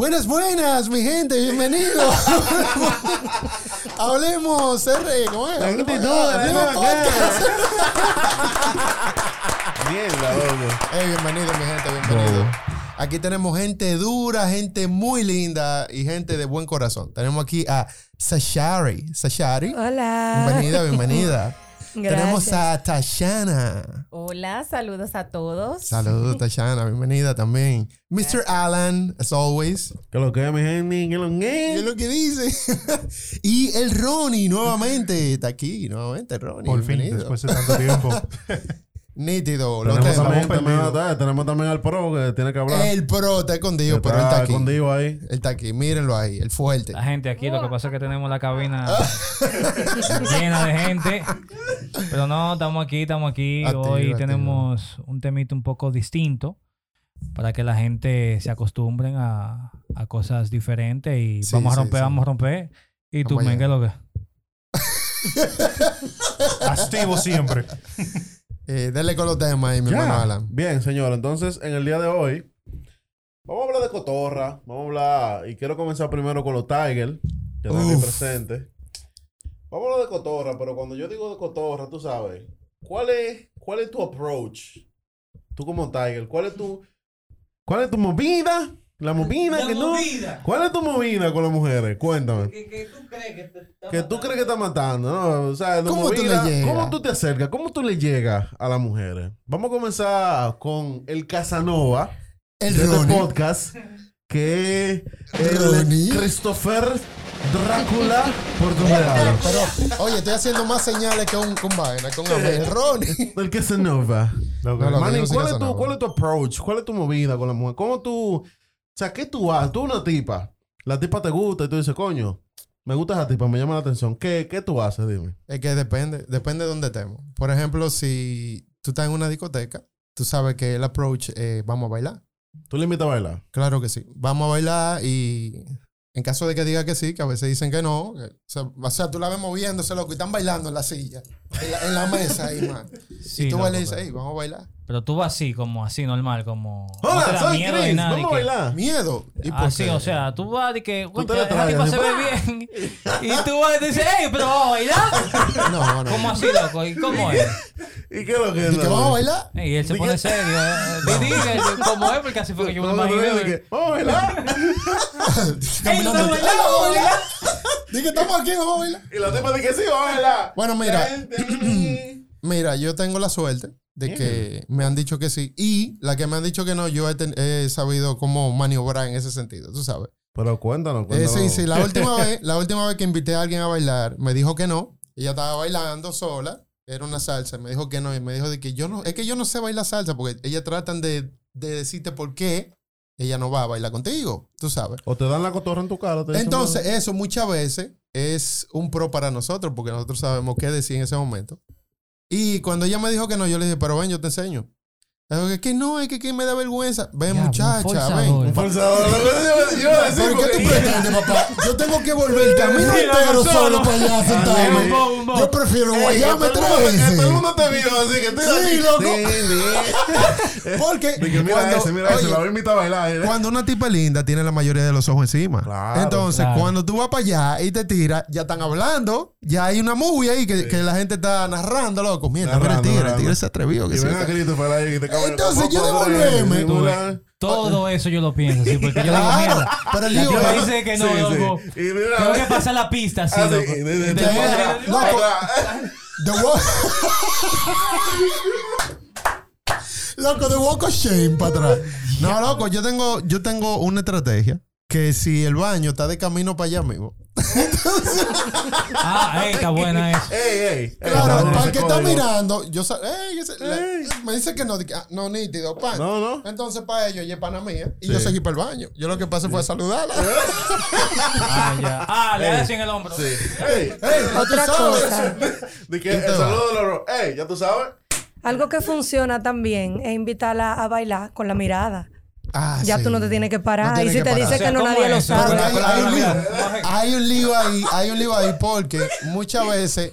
Buenas, buenas, mi gente, bienvenidos. Hablemos, R, ¿cómo es? La actitud, Hablemos podcast. Mierda. Hey, bienvenido, mi gente, bienvenido. Aquí tenemos gente dura, gente muy linda y gente de buen corazón. Tenemos aquí a Sashari. Sashari, Hola. bienvenida, bienvenida. Tenemos a Tashana. Hola, saludos a todos. Saludos, Tashana, bienvenida también. Mr. Alan, as always. Que lo que mi gente, que lo que ¿Qué es es. lo que dice? y el Ronnie nuevamente está aquí, nuevamente Ronnie. Por fin, bienvenido. después de tanto tiempo. Nítido, lo Tenemos también, ah, tenemos también al pro que tiene que hablar. El pro está escondido, pero él está aquí. escondido ahí. Él está aquí, mírenlo ahí, el fuerte. La gente aquí, lo que pasa es que tenemos la cabina llena de gente. Pero no, estamos aquí, estamos aquí. Activo, Hoy activo. tenemos un temito un poco distinto para que la gente se acostumbren a, a cosas diferentes y Sí, vamos a romper, sí. vamos a romper. Y tú, men, ¿qué es lo que? Activo siempre. Eh, dale con los temas ahí, mi Ya. hermano Alan. Bien, señor. Entonces, en el día de hoy, vamos a hablar de cotorra. Vamos a hablar. Y quiero comenzar primero con los Tiger, que están aquí presentes. Vamos a hablar de cotorra, pero cuando yo digo de cotorra, tú sabes, ¿cuál es, cuál es tu approach? Tú como Tiger, ¿cuál es tu, cuál es tu movida? La movida que no. ¿Cuál es tu movida con las mujeres? Cuéntame. ¿Qué, tú crees que te Que tú crees que está matando, ¿no? O sea, tu ¿Cómo tú movida- le llegas? ¿Cómo tú te acercas? ¿Cómo tú le llegas a las mujeres? Vamos a comenzar con el Casanova El de este podcast, que es Christopher Drácula Puerto Real. Pero, oye, estoy haciendo más señales que un, con vaina, con el Ronnie. El Casanova. No, Manny, ¿cuál, es tu. ¿cuál es tu approach? ¿Cuál es tu movida con la mujer? ¿Cómo tú... O sea, ¿qué tú haces? Tú una tipa. La tipa te gusta y tú dices, coño, me gusta esa tipa, me llama la atención. ¿Qué, qué tú haces? Dime. Es que depende, depende de dónde estemos. Por ejemplo, si tú estás en una discoteca, tú sabes que el approach es vamos a bailar. ¿Tú le invitas a bailar? Claro que sí. Vamos a bailar y en caso de que diga que sí, que a veces dicen que no, que- o, sea, o sea, tú la ves moviéndose, loco, y están bailando en la silla, en la, en la mesa ahí, man. Sí, y tú bailas y dices, hey, vamos a bailar. Pero tú vas así, como así, normal, como... no Hola, da soy miedo Chris, nada, vamos a bailar. Miedo. ¿Y por Así, qué? O sea, tú vas de que, Tú te "Concha, la traes, se ve bien. Y tú vas y dices, hey, pero vamos a bailar. No, no. ¿Cómo así, loco? ¿Y cómo es? ¿Y qué es lo que es? ¿Y que vamos a bailar? Y él se pone serio. eh, Di, di, que- ¿Cómo es? Porque así fue que yo me lo ¿Cómo tú dices imaginé. que, Vamos a bailar. Ey, ¿tú Caminando. estás "Ey, bailando? vamos a bailar. Dije, estamos aquí, vamos a bailar. Y la tipa dice que sí, vamos a bailar. Bueno, mira. Mira, yo tengo la suerte de que me han dicho que sí. Y la que me han dicho que no, yo he, ten- he sabido cómo maniobrar en ese sentido, tú sabes. Pero cuéntanos, Eh, cuéntanos. sí, sí, la última vez, la última vez que invité a alguien a bailar, me dijo que no. Ella estaba bailando sola, era una salsa, me dijo que no, y me dijo de que yo no, es que yo no sé bailar salsa, porque ellas tratan de, de decirte por qué ella no va a bailar contigo, tú sabes. O te dan la cotorra en tu cara. te dicen, Entonces, eso muchas veces es un pro para nosotros, porque nosotros sabemos qué decir en ese momento. Y cuando ella me dijo que no, yo le dije, pero ven, yo te enseño. Digo, que, que no, es que, que me da vergüenza. Ven, muchacha, ven. Un forzador. Yo- yo iba a decir ¿Pero qué tú pretendes, papá? Yo tengo que volver el camino entero no, solo para allá a sentarme. Yo prefiero guayarme tres veces. todo el mundo te vio así que estoy Sí, loco. Porque mira cuando, ese, mira ese, la voy a invitar a bailar. ¿eh? cuando una tipa linda tiene la mayoría de los ojos encima. Claro, Entonces, claro. cuando tú vas para allá y te tiras, ya están hablando, ya hay una movie ahí que, que la gente está narrando, loco. Mira, mira el tigre, el tigre se atrevió. Que Y ven a está- Christopher ahí que te Entonces, yo devolverme. Todo eso yo lo pienso, sí, porque yo digo, mierda. pero el tipa es- dice que no, Sí, sí. loco. Y mira, Tengo que pasar la pista así, Ah, sí, loco. de- de- de- de- Loco. Atrás. The walk. loco, The Walk of Shame para atrás. No, loco, yo tengo, yo tengo una estrategia que si el baño está de camino para allá mismo. Ah, ey, está buena eso. Ey, ey. Claro, para el que está mirando, yo ey, ese- me dice que no, ah, no, nítido, pan. No, no. Entonces, para ellos, y es pana mía, y Sí. yo seguí para el baño. Yo lo que pasé fue a saludarla. Ah, ya. Ah, le das en el hombro. Sí. Ey, Ey, ya tú Otra sabes. cosa. de que ¿Quién el saludo de los. Ey, ya tú sabes. Algo que funciona también es invitarla a bailar con la mirada. Ah, ya sí. tú no te tienes que parar. No y si te dice O sea, que no, ¿cómo nadie es lo sabe. hay, hay un lío. Hay un lío ahí, hay un lío ahí porque muchas veces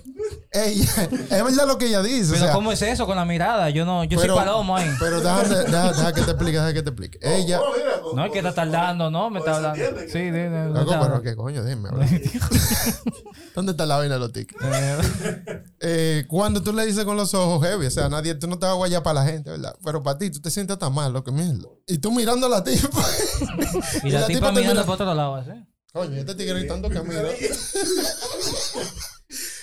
ella, es verdad lo que ella dice. Pero o sea, ¿cómo es eso con la mirada? Yo no, yo pero- soy palomo ahí. Pero déjame, que te explique, deja que te explique. Ella, Oh, mira, con- No es que está tardando, no, me está hablando. Sí, Loco, está- pero qué coño, dime. ¿Dónde está la vaina de los tickets? Eh, Eh, cuando tú le dices con los ojos heavy, o sea, nadie, tú no te vas a guayar para la gente, ¿verdad? Pero para ti, tú te sientes tan mal, lo que mierda. Y tú mirando a la tipa. y la tipa te mirando mira- por otro lado, así. Coño, este tigre gritando que mira.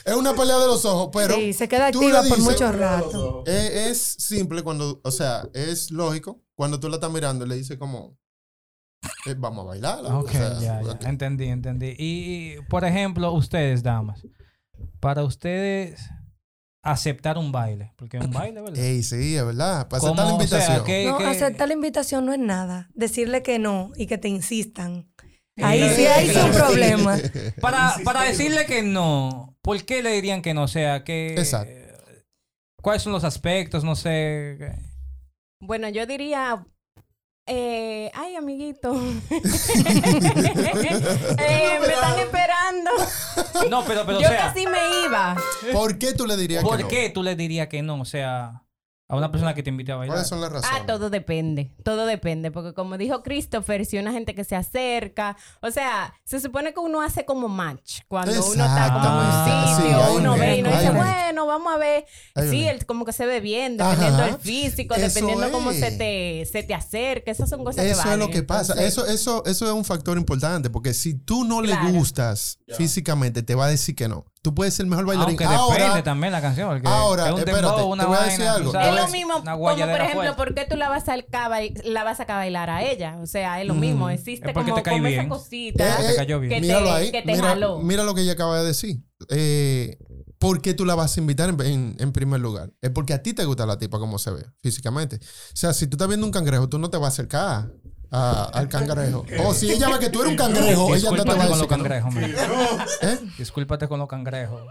Es una pelea de los ojos, pero sí, se queda activa por mucho rato. es, es simple cuando, o sea, es lógico cuando tú la estás mirando y le dices como, eh, vamos a bailar. Ok, ya, ya. Entendí, entendí. Y, por ejemplo, ustedes, damas, para ustedes aceptar un baile, porque es un baile, ¿verdad? Ey, sí, es verdad. Para ¿Cómo? aceptar la O sea, invitación. ¿qué- No, qué- aceptar la invitación no es nada. Decirle que no y que te insistan. Ahí sí hay un problema. Para, para decirle que no, ¿por qué le dirían que no? O sea, que... Exacto. ¿Cuáles son los aspectos? No sé. Bueno, yo diría. eh, ay, amiguito. Eh, me están esperando. No, pero, pero, yo o sea, casi me iba. ¿Por qué tú le dirías que ¿por no? qué tú le dirías que no? O sea, a una persona que te invite a bailar. ¿Cuáles son las razones? Ah, todo depende, todo depende, porque como dijo Christopher, si una gente que se acerca, o sea, se supone que uno hace como match cuando uno está como en un Sí, sitio, uno un ve y uno dice, un bueno, vamos a ver, Hay sí, como que se ve bien, dependiendo Ajá. del físico, Eso dependiendo cómo se te, se te acerca, esas son cosas que Eso es lo que pasa. Entonces, Eso, eso, eso es un factor importante. Porque si tú no Claro. le gustas físicamente, te va a decir que no. Tú puedes ser el mejor bailarín. Aunque depende Ahora, también la canción. Porque ahora, es un espérate, dembow, una te voy a vaina, decir tú algo. sabes, es lo mismo, como por ejemplo, fuerte. ¿por qué tú la vas a la vas a bailar a ella? O sea, es lo mismo, existe Es como, te como esa cosita Eh, te cayó bien. que míralo te, ahí. que te mira, jaló. mira lo que ella acaba de decir. Eh, ¿Por qué tú la vas a invitar en, en- en primer lugar? Es porque a ti te gusta la tipa como se ve físicamente. O sea, si tú estás viendo un cangrejo, tú no te vas a acercar a- al cangrejo. O si ella ve que tú eres un cangrejo, ella no te va a con decir los que no. cangrejos, man. ¿Eh? Discúlpate con los cangrejos.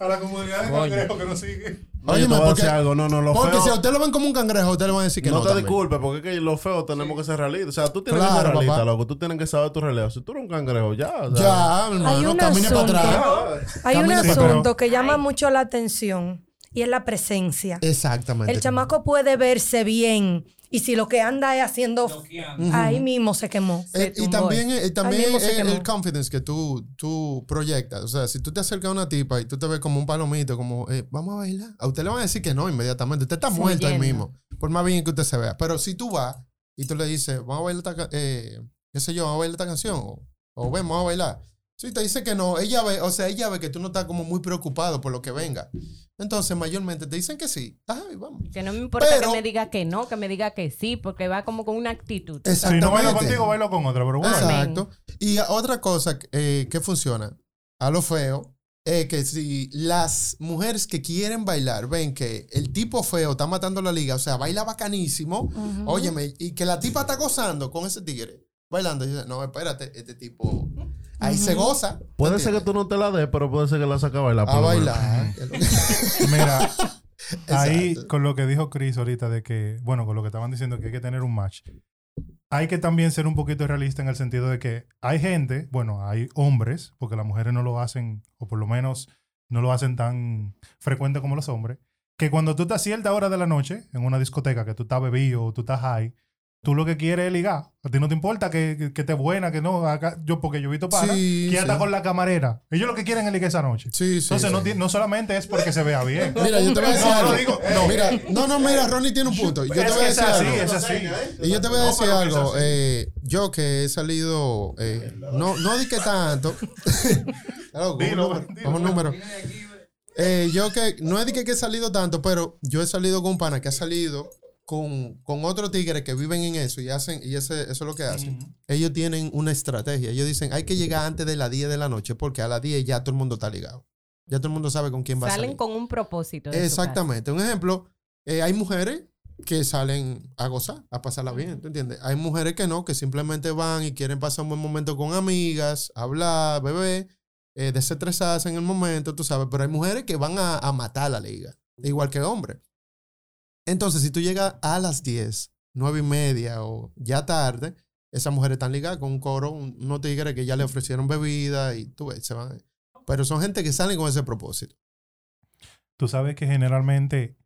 A la comunidad de Coño. cangrejo que nos sigue. No, a porque- algo. No, no, lo Porque feo- si a usted lo ven como un cangrejo, usted le van a decir que no. no te también. disculpes, porque es que los feos tenemos que ser realistas. O sea, tú tienes que ser realista, papá. loco. Tú tienes que saber tu relevo. Si tú eres un cangrejo, ya. o sea, Ya, Hay hermano, un camine para asunto. atrás. Hay un asunto que llama mucho la atención y es la presencia. Exactamente. El chamaco puede verse bien y si lo que anda es haciendo, ahí mismo se quemó. Eh, y también, eh, también el confidence que tú, tú proyectas. O sea, si tú te acercas a una tipa y tú te ves como un palomito, como, eh, vamos a bailar, a usted le van a decir que no inmediatamente. Usted está muerto ahí mismo. Por más bien que usted se vea. Pero si tú vas y tú le dices, vamos a bailar esta, eh, qué sé yo, vamos a bailar esta canción, o, o ven, vamos a bailar. Si te dice que no, ella ve, o sea, ella ve que tú no estás como muy preocupado por lo que venga. Entonces, mayormente te dicen que sí. Ay, vamos. Que no me importa Pero- que me diga que no, que me diga que sí, porque va como con una actitud. Si no bailo contigo, bailo con otra. Pero bueno. Exacto. Y otra cosa eh, que funciona a lo feo es que si las mujeres que quieren bailar ven que el tipo feo está matando la liga, o sea, baila bacanísimo, óyeme, y que la tipa está gozando con ese tigre, bailando, y dice, no, espérate, este tipo, ahí se goza. Puede ser que tú no te la des, pero puede ser que la saques a bailar. A bailar. Mira, ahí con lo que dijo Chris ahorita de que, bueno, con lo que estaban diciendo que hay que tener un match. Hay que también ser un poquito realista en el sentido de que hay gente, bueno, hay hombres, porque las mujeres no lo hacen, o por lo menos no lo hacen tan frecuente como los hombres, que cuando tú estás a cierta hora de la noche en una discoteca, que tú estás bebido o tú estás high, tú lo que quieres es ligar. A ti no te importa que, que, que esté buena, que no. Acá, yo, porque yo he visto para Sí, que anda sí. con la camarera. Ellos lo que quieren es ligar esa noche. Sí, sí, Entonces, no, no solamente es porque se vea bien. Mira, yo te voy a decir No, algo. no digo- no. Mira, no, no, mira, Ronnie tiene un punto. Yo te es voy que a decir así, algo. es así. Y yo te voy a decir algo. eh, yo que he salido, eh, no, no di que tanto. Claro, un Dilo, número, un número. Eh, yo que no es de que, que he salido tanto, pero yo he salido con un pana que ha salido con, con otros tigres que viven en eso y hacen, y ese, eso es lo que hacen. Ellos tienen una estrategia. Ellos dicen, hay que llegar antes de las 10 de la noche porque a las 10 ya todo el mundo está ligado. Ya todo el mundo sabe con quién va a Salen salir. con un propósito. Exactamente. Un ejemplo, eh, hay mujeres que salen a gozar, a pasarla bien, ¿tú entiendes? Hay mujeres que no, que simplemente van y quieren pasar un buen momento con amigas, hablar, beber, eh, desestresarse en el momento, tú sabes, pero hay mujeres que van a, a matar la liga, igual que hombres. Entonces, si tú llegas a las 10, 9 y media o ya tarde, esas mujeres están ligadas con un coro, un- unos tigres que ya le ofrecieron bebida y tú ves, se van. Pero son gente que salen con ese propósito. tú sabes que generalmente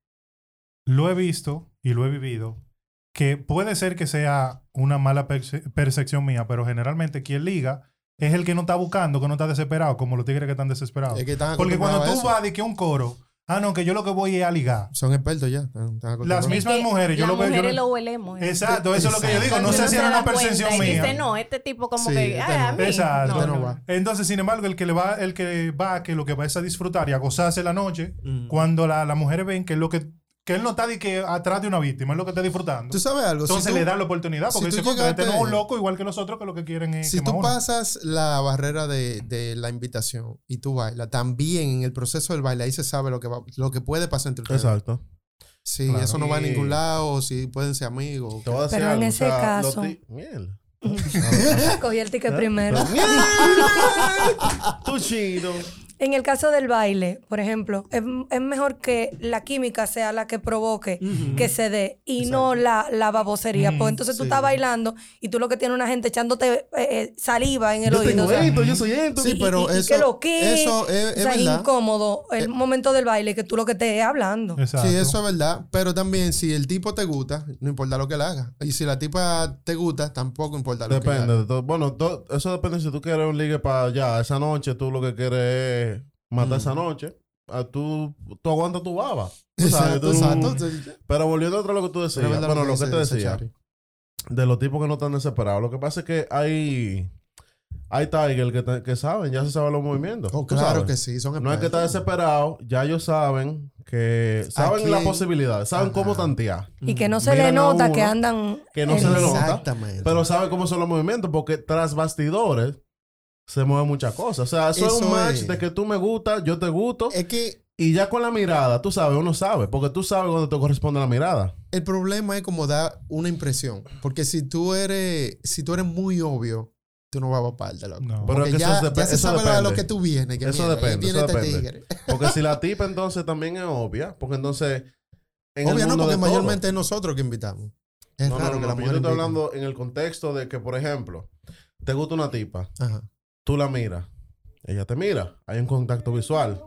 lo he visto y lo he vivido, que puede ser que sea una mala perce- percepción mía, pero generalmente quien liga es el que no está buscando, que no está desesperado, como los tigres que están desesperados. Es que están Porque cuando tú vas de que un coro, ah, no, que yo lo que voy es a ligar. Son expertos ya. están- están acostumbrados. Las mismas Que mujeres, yo las lo veo. yo mujeres lo- lo huelemos. ¿eh? Exacto, eso es lo que yo digo. No sé si era una percepción y mía. Dice, no, este tipo como Sí, que, este "Ay, a no". mí, Exacto. Este no no, va. Entonces, sin embargo, el que le va, el que va, que lo que va es a disfrutar y a gozarse la noche, Mm. cuando la- las mujeres ven que lo que, que él no está de que atrás de una víctima, es lo que está disfrutando. Tú sabes algo. Si Entonces tú- le da la oportunidad, porque si dice, tú "Contra, este no es un loco igual que los otros que lo que quieren es Si tú uno". pasas la barrera de, de la invitación y tú bailas, también en el proceso del baile ahí se sabe lo que va, lo que puede pasar entre ustedes. Exacto. Si Claro. eso no va a ningún lado, si pueden ser amigos. Te voy a decir Pero en o ese sea, caso- Mierda. Cogí el ticket primero. Tú chido. En el caso del baile, por ejemplo, es, es mejor que la química sea la que provoque que se dé y no la, la babosería. Mm, pues entonces tú sí. estás bailando y tú lo que tienes una gente echándote eh, eh, saliva en el Yo oído. tengo o sea, esto, yo soy esto. Sí, y- pero y- y eso- que lo que eso es- o es sea, incómodo el Eh, momento del baile que tú lo que te estés hablando. Exacto. Sí, eso es verdad. Pero también, si el tipo te gusta, no importa lo que le haga. Y si la tipa te gusta, tampoco importa lo que Depende le haga. de todo. Bueno, to- eso depende si tú quieres un ligue para allá. Esa noche tú lo que quieres es matar esa noche. Ah, tú, tú aguantas tu baba. Exacto, exacto. Pero volviendo a otro lo que tú decías. Pero Bueno, lo que te decía. Chari. De los tipos que no están desesperados. Lo que pasa es que hay... Hay Tiger que, te- que saben, ya se saben los movimientos. Oh, claro sabes. que sí, son No es que está desesperado, ya ellos saben que saben Aquí- la posibilidad, saben Ajá. cómo tantear. Y que no se Miran le a nota uno que andan. que no en- se le nota. Exactamente. Pero saben cómo son los movimientos porque tras bastidores se mueven muchas cosas. O sea, eso, es un match es. de que tú me gustas, yo te gusto. es que Y ya con la mirada, tú sabes, uno sabe. Porque tú sabes cuando te corresponde la mirada. el problema es como dar una impresión. Porque si tú eres, si tú eres muy obvio, tú no vas a parte, loco. No. Pero Porque es que ya, eso ya se eso sabe a lo depende. que tú vienes. Que Eso depende, viene eso este depende. tigre. Porque si la tipa entonces también es obvia, porque entonces. En Obvio el no, porque de todo- mayormente es nosotros que invitamos. Es No, no, raro no, que la mujer Yo te estoy hablando en el contexto de que, por ejemplo, te gusta una tipa, Ajá. Tú la miras, ella te mira, hay un contacto visual.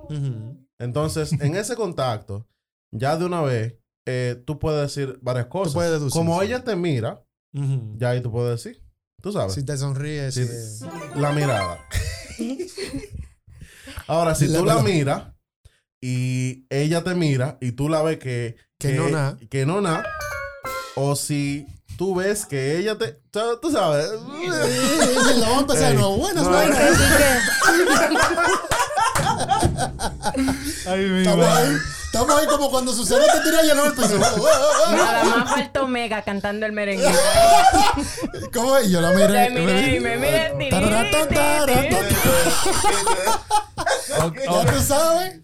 Entonces, en ese contacto, ya de una vez, eh, tú puedes decir varias cosas. puedes deducir, Como sí. ella te mira, ya ahí tú puedes decir. Tú sabes. Si te sonríes. Si- si- La mirada. Ahora, si La tú la miras y ella te mira y tú la ves que... Que no na. Que no na. O si tú ves que ella te... tú- sabes. La vamos a empezar de Ey. nuevo. Buenas, No, No, y buenas. y que- Ay, mi Estamos ahí, estamos ahí como cuando su cero te tira lleno el piso. Nada más faltó Mega cantando el merengue. ¿Cómo es? Yo la miré. Te miré y me miré. Ya tú sabes.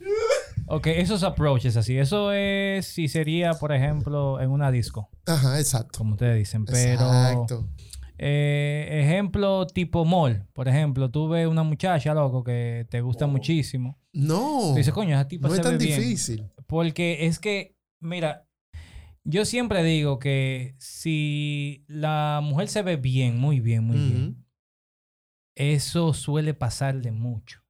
Ok, esos approaches así. Eso es si sería, por ejemplo, en una disco, Ajá, exacto. como ustedes dicen. Pero, Exacto. eh, ejemplo tipo mall. Por ejemplo, tú ves una muchacha, loco, que te gusta muchísimo. No. Tú dices, coño, esa tipa Oh. no se es tan ve bien. difícil. Porque es que, mira, yo siempre digo que si la mujer se ve bien, muy bien, muy bien, eso suele pasar de mucho.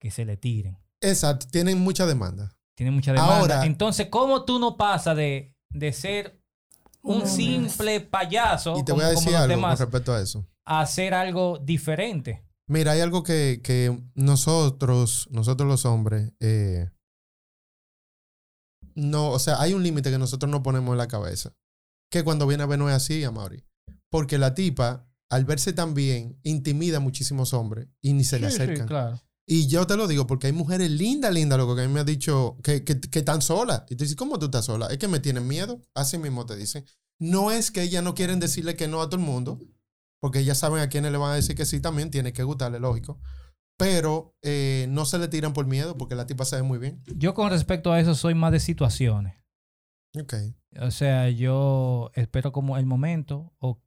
Que se le tiren. Exacto. Tienen mucha demanda. Tiene mucha demanda. Ahora- Entonces, ¿cómo tú no pasas de, de ser un simple payaso Y te como, voy a decir algo demás con respecto a eso. a hacer algo diferente? Mira, hay algo que, que nosotros, nosotros los hombres, eh, no, o sea, hay un límite que nosotros no ponemos en la cabeza. Que cuando viene a ver no es así, Amaury. Porque la tipa, al verse tan bien, intimida a muchísimos hombres y ni se le Sí, sí, acercan. claro. Y yo te lo digo porque hay mujeres lindas, lindas, loco, que a mí me han dicho que, que, que están solas. Y tú dices, ¿cómo tú estás sola? Es que me tienen miedo. Así mismo te dicen. No es que ellas no quieren decirle que no a todo el mundo, porque ellas saben a quiénes le van a decir que sí también, tiene que gustarle, lógico. Pero eh, no se le tiran por miedo porque la tipa sabe muy bien. Yo con respecto a eso soy más de situaciones. Ok. O sea, yo espero como el momento o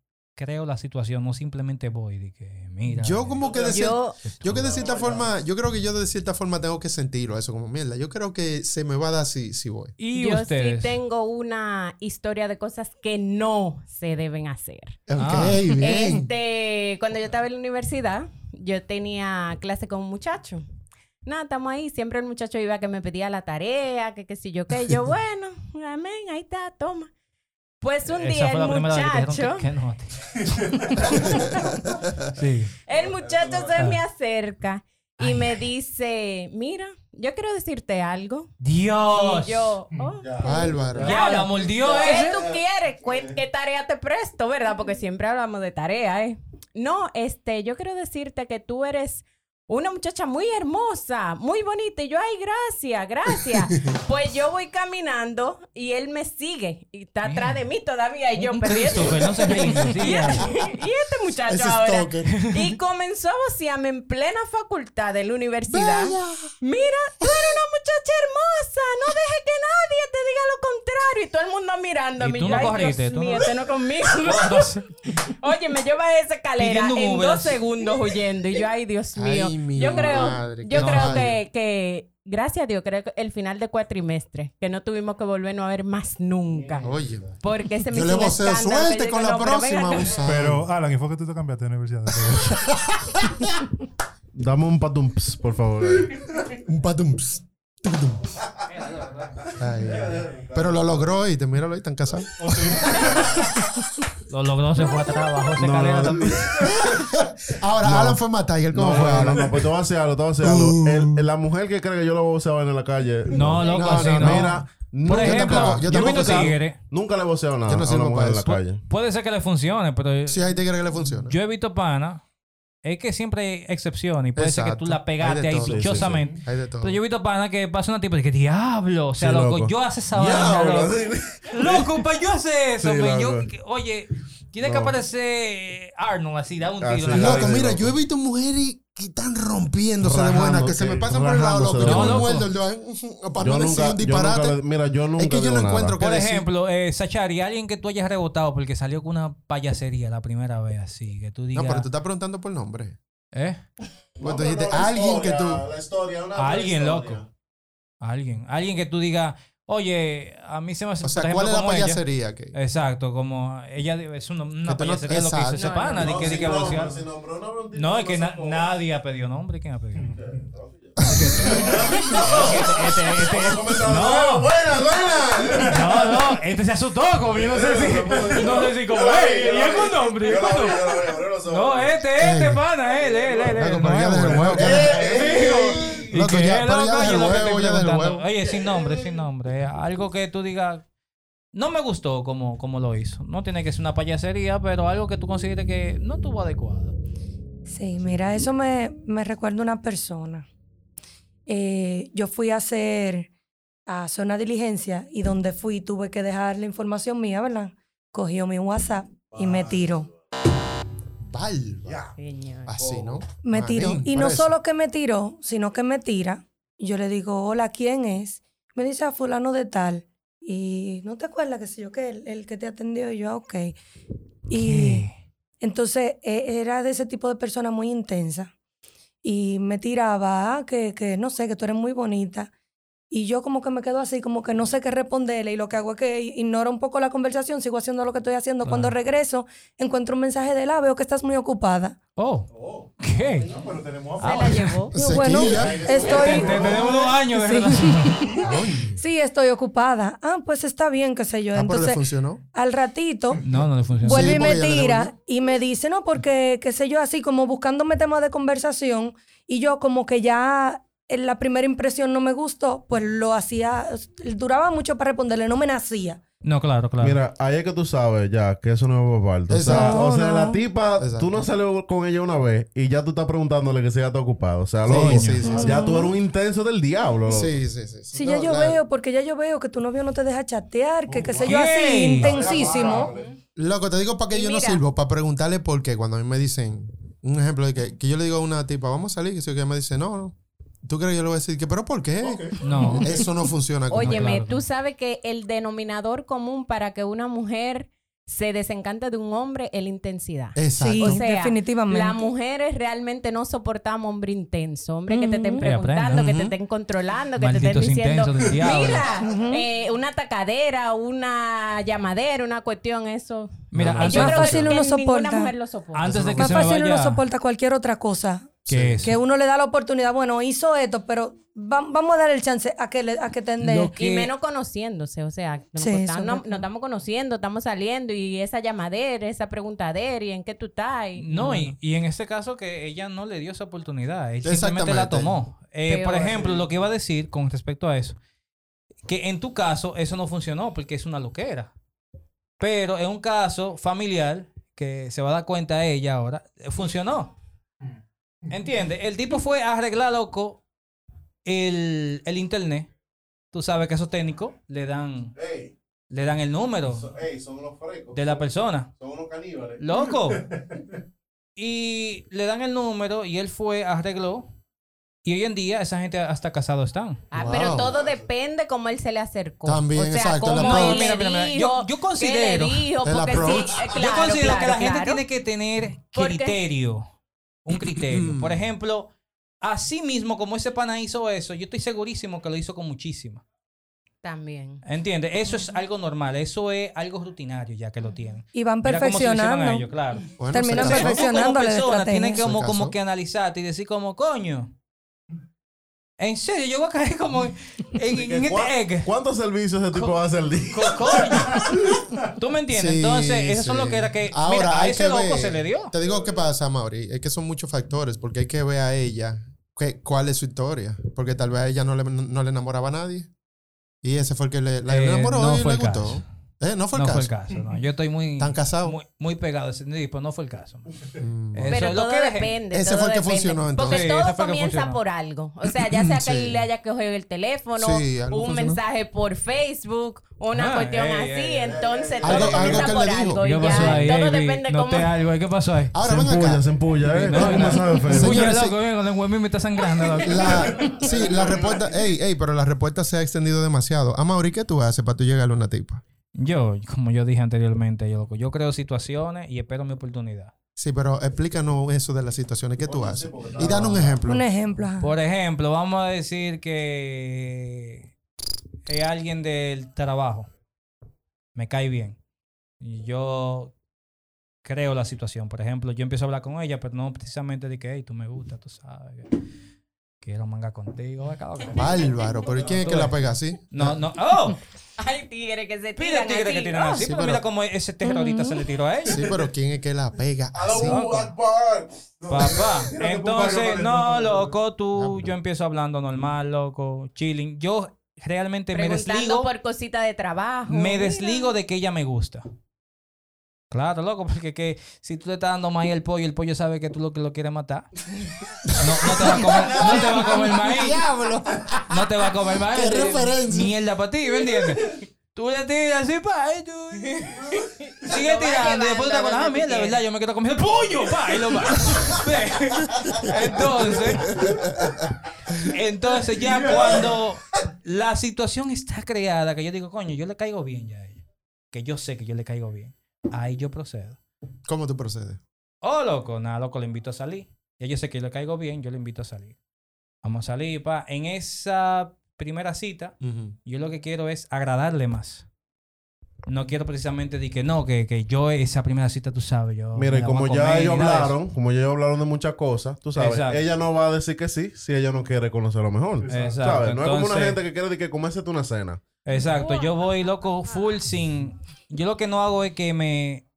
creo la situación, no simplemente voy de que, mira. Yo como que de, cier- Yo, yo que de cierta forma, yo creo que yo de cierta forma tengo que sentirlo, eso como mierda. Yo creo que se me va a dar si, si voy. Y yo ustedes. sí tengo una historia de cosas que no se deben hacer. Ok, Ah. bien. Este, cuando yo estaba en la universidad, yo tenía clase con un muchacho. Nada, estamos ahí. Siempre el muchacho iba que me pedía la tarea, que qué sé yo qué. Yo, bueno, amén, ahí está, toma. Pues un día el muchacho, dijeron que- que no. sí. el muchacho se me acerca y me dice, mira, yo quiero decirte algo. Dios. Y yo, oh, Álvaro. Ya, la mordió ¿Qué tú quieres? ¿Qué tarea te presto, verdad? Porque siempre hablamos de tarea, ¿eh? No, este, yo quiero decirte que tú eres una muchacha muy hermosa, muy bonita. Y yo, ay, gracias, gracias. pues yo voy caminando y él me sigue y está atrás de mí todavía. Y yo, pero ¿y este- no se y este, y este muchacho Ese ahora. stalker. Y comenzó a vocearme en plena facultad de la universidad. Mira, tú eres una muchacha hermosa. No dejes que nadie te diga lo contrario. Y todo el mundo mirándome. Y tú yo, no ay, corriste, Dios tú mío, no- este no conmigo. Oye, me lleva a esa escalera Pidiendo en Uber dos segundos huyendo. Y yo, ay, Dios mío. Ay, mi yo creo, madre, yo qué creo que, que, gracias a Dios, creo que el final de cuatrimestre, que no tuvimos que volvernos a ver más nunca. Oye, Porque ese me yo le voceo escándalo que suerte con la no, próxima. Pero, Alan, ¿y fue que tú te cambiaste de universidad? Dame un patumps, por favor. Un patums. Ay. Pero lo logró y te míralo ahí, están casados. lo logró, se fue atrás, bajó esa No, escalera no. también. Ahora, Alan fue más Tiger. ¿Cómo No, fue, no, Alan? no, pues te voy a hacer algo, te voy a hacer algo. El- la mujer que cree que yo lo voceaba en la calle. No, loco, No, así no, no. Mira, Por nunca- yo ejemplo, tampoco- yo yo, tampoco he visto sé. tigres. nunca le voceo nada Yo no a una mujer en la eso. calle. Puede ser que le funcione, pero Sí, hay tigres que le funciona. yo he visto pana. Es que siempre hay excepciones y puede ser que tú la pegaste ahí. Sí, sí, dichosamente. Todo. Pero yo he visto pana que pasa una tipo de que diablo, o sea, Sí, loco, loco. yo hace esa vaina, loco. sí. Loco, para yo hacer eso, Sí, pues, yo, que- oye, tiene que No. aparecer Arnold así, da un Ah, tiro sí, la loco, mira, loco. yo he visto mujeres que están rompiéndose de buena, que se me pasan por el lado, loco. Yo de me muerdo el dedo, para Yo no decir un yo disparate. nunca, mira, yo nunca es que yo no nada. encuentro que Por ejemplo, eh, Sachari, alguien que tú hayas rebotado porque salió con una payasería la primera vez así, que tú digas... No, pero tú estás preguntando por nombre. ¿Eh? Pues tú dijiste, alguien que tú... La historia, una A alguien, historia. loco. Alguien. Alguien que tú digas, oye, a mí se me hace... O sea, ¿cuál es la payasería? Que... Exacto, como ella es una, una Que tú no- payasería lo que hizo ese No, pana, de No, que, de sin que no, No, es que no na- nadie ha pedido nombre. ¿Quién ha pedido nombre? Este- este- este- no, Buena, buena. no, no, este se asustó, como yo no sé si, no sé si como, ¿y es con nombre? No, este, este pana, él, él, él, él. No que- ya, pero ya deja el yo lo que huevo, estoy ya deja el preguntando. huevo. Oye, sin nombre, sin nombre. Algo que tú digas, no me gustó como, como lo hizo. No tiene que ser una payasería, pero algo que tú consideres que no estuvo adecuado. Sí, mira, eso me, me recuerda a una persona. Eh, yo fui a hacer, a hacer una diligencia y donde fui tuve que dejar la información mía, ¿verdad? Cogió mi WhatsApp y me tiró. Así, ¿no? Me tiró. Manín, Y no preso. solo que me tiró, sino que me tira. Yo le digo, hola, ¿quién es? Me dice, a fulano de tal. Y no te acuerdas que sé yo que el, el que te atendió y yo, ah, ok. Y entonces e- era de ese tipo de persona muy intensa. Y me tiraba, ah, que, que no sé, que tú eres muy bonita. Y yo como que me quedo así, como que no sé qué responderle. Y lo que hago es que ignoro un poco la conversación, sigo haciendo lo que estoy haciendo. Cuando regreso, encuentro un mensaje de la, veo que estás muy ocupada. Oh, ¿qué? Se la llevó. Bueno. Te- estoy... te- Tenemos dos años de Sí. relación. Sí, estoy ocupada. Ah, pues está bien, qué sé yo. Ah, pero le Entonces, funcionó. al ratito, No, no le funcionó. vuelve Sí, y me tira y me dice, no, porque, qué sé yo, así como buscándome temas de conversación. Y yo como que ya en la primera impresión no me gustó, pues lo hacía, duraba mucho para responderle, no me nacía. No, claro, claro. Mira, ahí es que tú sabes ya que eso no es parte. O sea, o sea No, la tipa, Exacto. tú no salió con ella una vez y ya tú estás preguntándole que si ella está ocupada. O sea, Sí, loco, sí, sí, sí. ya tú eres un intenso del diablo. loco. Sí, sí, sí. sí. No, ya yo la- veo, porque ya yo veo que tu novio no te deja chatear, que qué sé yo, ¿Qué? así, intensísimo. Loco, te digo para que Y yo no sirvo, para preguntarle por qué. Cuando a mí me dicen, un ejemplo de que, que yo le digo a una tipa, vamos a salir, que si que me dice, no, no. ¿Tú crees que yo le voy a decir que, pero por qué? no. Eso no funciona como Óyeme, claro. tú sabes que el denominador común para que una mujer se desencante de un hombre es la intensidad. Exacto. Sí. O sea, definitivamente. las mujeres realmente no soportamos hombre intenso, hombre que te estén aprenda. preguntando, que te estén controlando, que te estén diciendo, intensos del diablo. mira, eh, una tacadera, una llamadera, una cuestión, eso. Mira, Eh, antes, Yo creo fácil que uno soporta. mujer lo soporta. antes de que Más fácil uno soporta cualquier otra cosa que Sí. eso. Que uno le da la oportunidad, bueno, hizo esto, pero va- vamos a dar el chance a que, le, a que te den de- Lo Y que- menos conociéndose, o sea, nos, Sí, estamos- nos, verdad. nos estamos conociendo, estamos saliendo y esa llamadera, esa preguntadera y en qué tú estás. y- No, y, y en este caso que ella no le dio esa oportunidad, ella simplemente la tomó. Eh, por ejemplo, lo que iba a decir con respecto a eso, que en tu caso eso no funcionó porque es una loquera. Pero en un caso familiar, que se va a dar cuenta ella ahora, eh, funcionó. ¿Entiendes? El tipo fue a arreglar, loco, el, el internet. Tú sabes que esos técnicos le dan, le dan el número so- ey, son unos frescos. de la Son- persona. Son unos caníbales. Loco. Y le dan el número y él fue, arregló. Y hoy en día esa gente hasta casado están. Ah, Wow. pero todo depende cómo él se le acercó. También, o sea, exacto, cómo él Mira, le mira, mira, dijo, yo- yo considero- dijo, porque sí, approach. eh, Yo claro, considero que la claro, gente claro. tiene que tener ¿Por qué? Un criterio. Por ejemplo, así mismo como ese pana hizo eso, yo estoy segurísimo que lo hizo con muchísima. También. ¿Entiendes? Eso es algo normal. Eso es algo rutinario ya que lo tienen. y van perfeccionando. ellos, claro. Bueno, Terminan perfeccionando. La persona tienes que estrategia. como, como que analizarte y decir como, coño. En serio, yo voy a caer como en, en, en ¿Cuá- este egg. ¿Cuántos servicios ese tipo hace al día? Co-. ¿Tú me entiendes? Sí, Entonces, eso son sí. lo que era que. Ahora, mira, a hay ese que loco ver- se le dio. Te digo qué pasa, Mauri. Es que son muchos factores, porque hay que ver a ella qué- cuál es su historia. Porque tal vez a ella no le, no le enamoraba a nadie. Y ese fue el que le, la Eh, enamoró no y le gustó. caso. Eh, no fue el no caso. fue el caso, no. Yo estoy muy. ¿Están casados? Muy, muy pegado a ese tipo, no fue el caso. Mm, Eso Pero es lo todo que depende. Ese todo fue el que funcionó, entonces. Porque Sí, todo comienza funcionó. por algo. O sea, ya sea que Sí. él le haya cogido el teléfono, Sí, un funcionó. mensaje por Facebook, una Ah, cuestión ey, así. ey, entonces ey, todo Algo- comienza por algo. Y ¿Qué pasó ya, ahí, todo depende cómo. Algo. ¿Qué pasó ahí? Ahora se ven empulla, acá. se empulla, ¿eh? No, Todo me está sangrando. sí, la respuesta. Ey, ey, pero la respuesta se ha extendido demasiado. A Mauri, ¿qué tú haces para tú llegarle a una tipa? Yo, como yo dije anteriormente, yo, loco, yo creo situaciones y espero mi oportunidad. Sí, pero explícanos eso de las situaciones que tú haces. Y danos un ejemplo. Un ejemplo. ajá. Por ejemplo, vamos a decir que es alguien del trabajo. Me cae bien. Y yo creo la situación. Por ejemplo, yo empiezo a hablar con ella, pero no precisamente de que, hey, tú me gustas, tú sabes. Quiero mangar contigo. Bárbaro, pero ¿y quién es que la pega así? No, no. ¡Oh! Hay tigres que se tiran tigre así. que tiran así. Sí, pero, mira cómo ese terrorista se le tiró a ella. Sí, pero ¿quién es que la pega así? Papá, entonces, no, loco, tú, yo empiezo hablando normal, loco, chilling. Yo realmente me Preguntando desligo, por cositas de trabajo. me Mira. desligo de que ella me gusta. Claro, loco, porque que si tú le estás dando maíz al pollo, el pollo sabe que tú lo que lo quieres matar. No, no te va a comer, no te va a comer maíz. ¡Diablo! No te va a comer maíz. ¡Qué referencia! Mierda para ti, ¿me entiendes? Tú le tiras así, pa, y tú... Sigue tirando y después te acuerdas, ah, mierda, tú ¿verdad? Yo me quiero comer el pollo, pa, y lo va. Entonces, entonces ya cuando la situación está creada, que yo digo, coño, yo le caigo bien ya a ella. Que yo sé que yo le caigo bien. Ahí yo procedo. ¿Cómo tú procedes? Oh, loco, nada, loco, le invito a salir. Ya yo sé que le caigo bien, yo le invito a salir. Vamos a salir, pa. En esa primera cita, yo lo que quiero es agradarle más. No quiero precisamente decir que no, que, que yo esa primera cita, tú sabes, yo... Mira, y como ya ellos de hablaron, como ya ellos hablaron de muchas cosas, tú sabes, Exacto. ella no va a decir que sí si ella no quiere conocerlo mejor. Exacto. ¿Sabes? No es como una Entonces- gente que quiere decir que comerse una cena. Exacto, yo voy loco full sin... Yo lo que no hago es que me...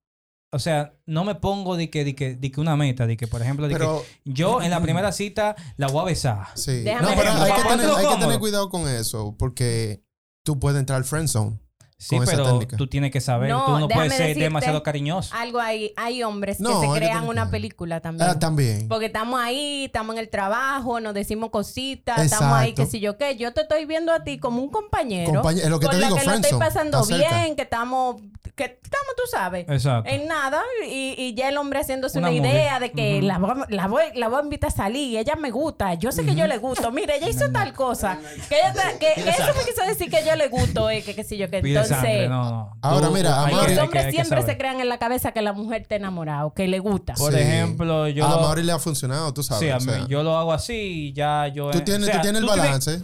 O sea, no me pongo de que, de que, de que una meta, de que, por ejemplo, de Pero, que yo en la primera cita la voy a besar. sí. Déjame No, pero hay que, tener, hay que tener cuidado con eso, porque tú puedes entrar al friend zone. Sí, Con esa pero técnica. tú tienes que saber, No, tú no puedes ser demasiado cariñoso. Algo hay, hay hombres No, que se crean una película también. Ah, también. Porque estamos ahí, estamos en el trabajo, nos decimos cositas, estamos ahí, que si yo qué, yo te estoy viendo a ti como un compañero. Compañe- es lo que con te la digo, que lo estoy pasando bien, que estamos, que estamos, tú sabes, Exacto. en nada, y, y ya el hombre haciéndose Una idea de que la, voy, la, voy, la voy a invitar a salir, ella me gusta, yo sé que yo le gusto, mira, ella hizo tal cosa, que, ella que, que eso me quiso decir que yo le gusto, eh, que qué sé yo, que Pide entonces... no, no. Ahora, mira, Los hombres que- hay que siempre se crean en la cabeza que la mujer está enamorada o que le gusta. Por Sí. ejemplo, yo a lo- Mauri le ha funcionado, tú sabes. Sí, a o sea, mí, yo lo hago así y ya yo... tú tienes, o sea, tú tienes el tienes- balance.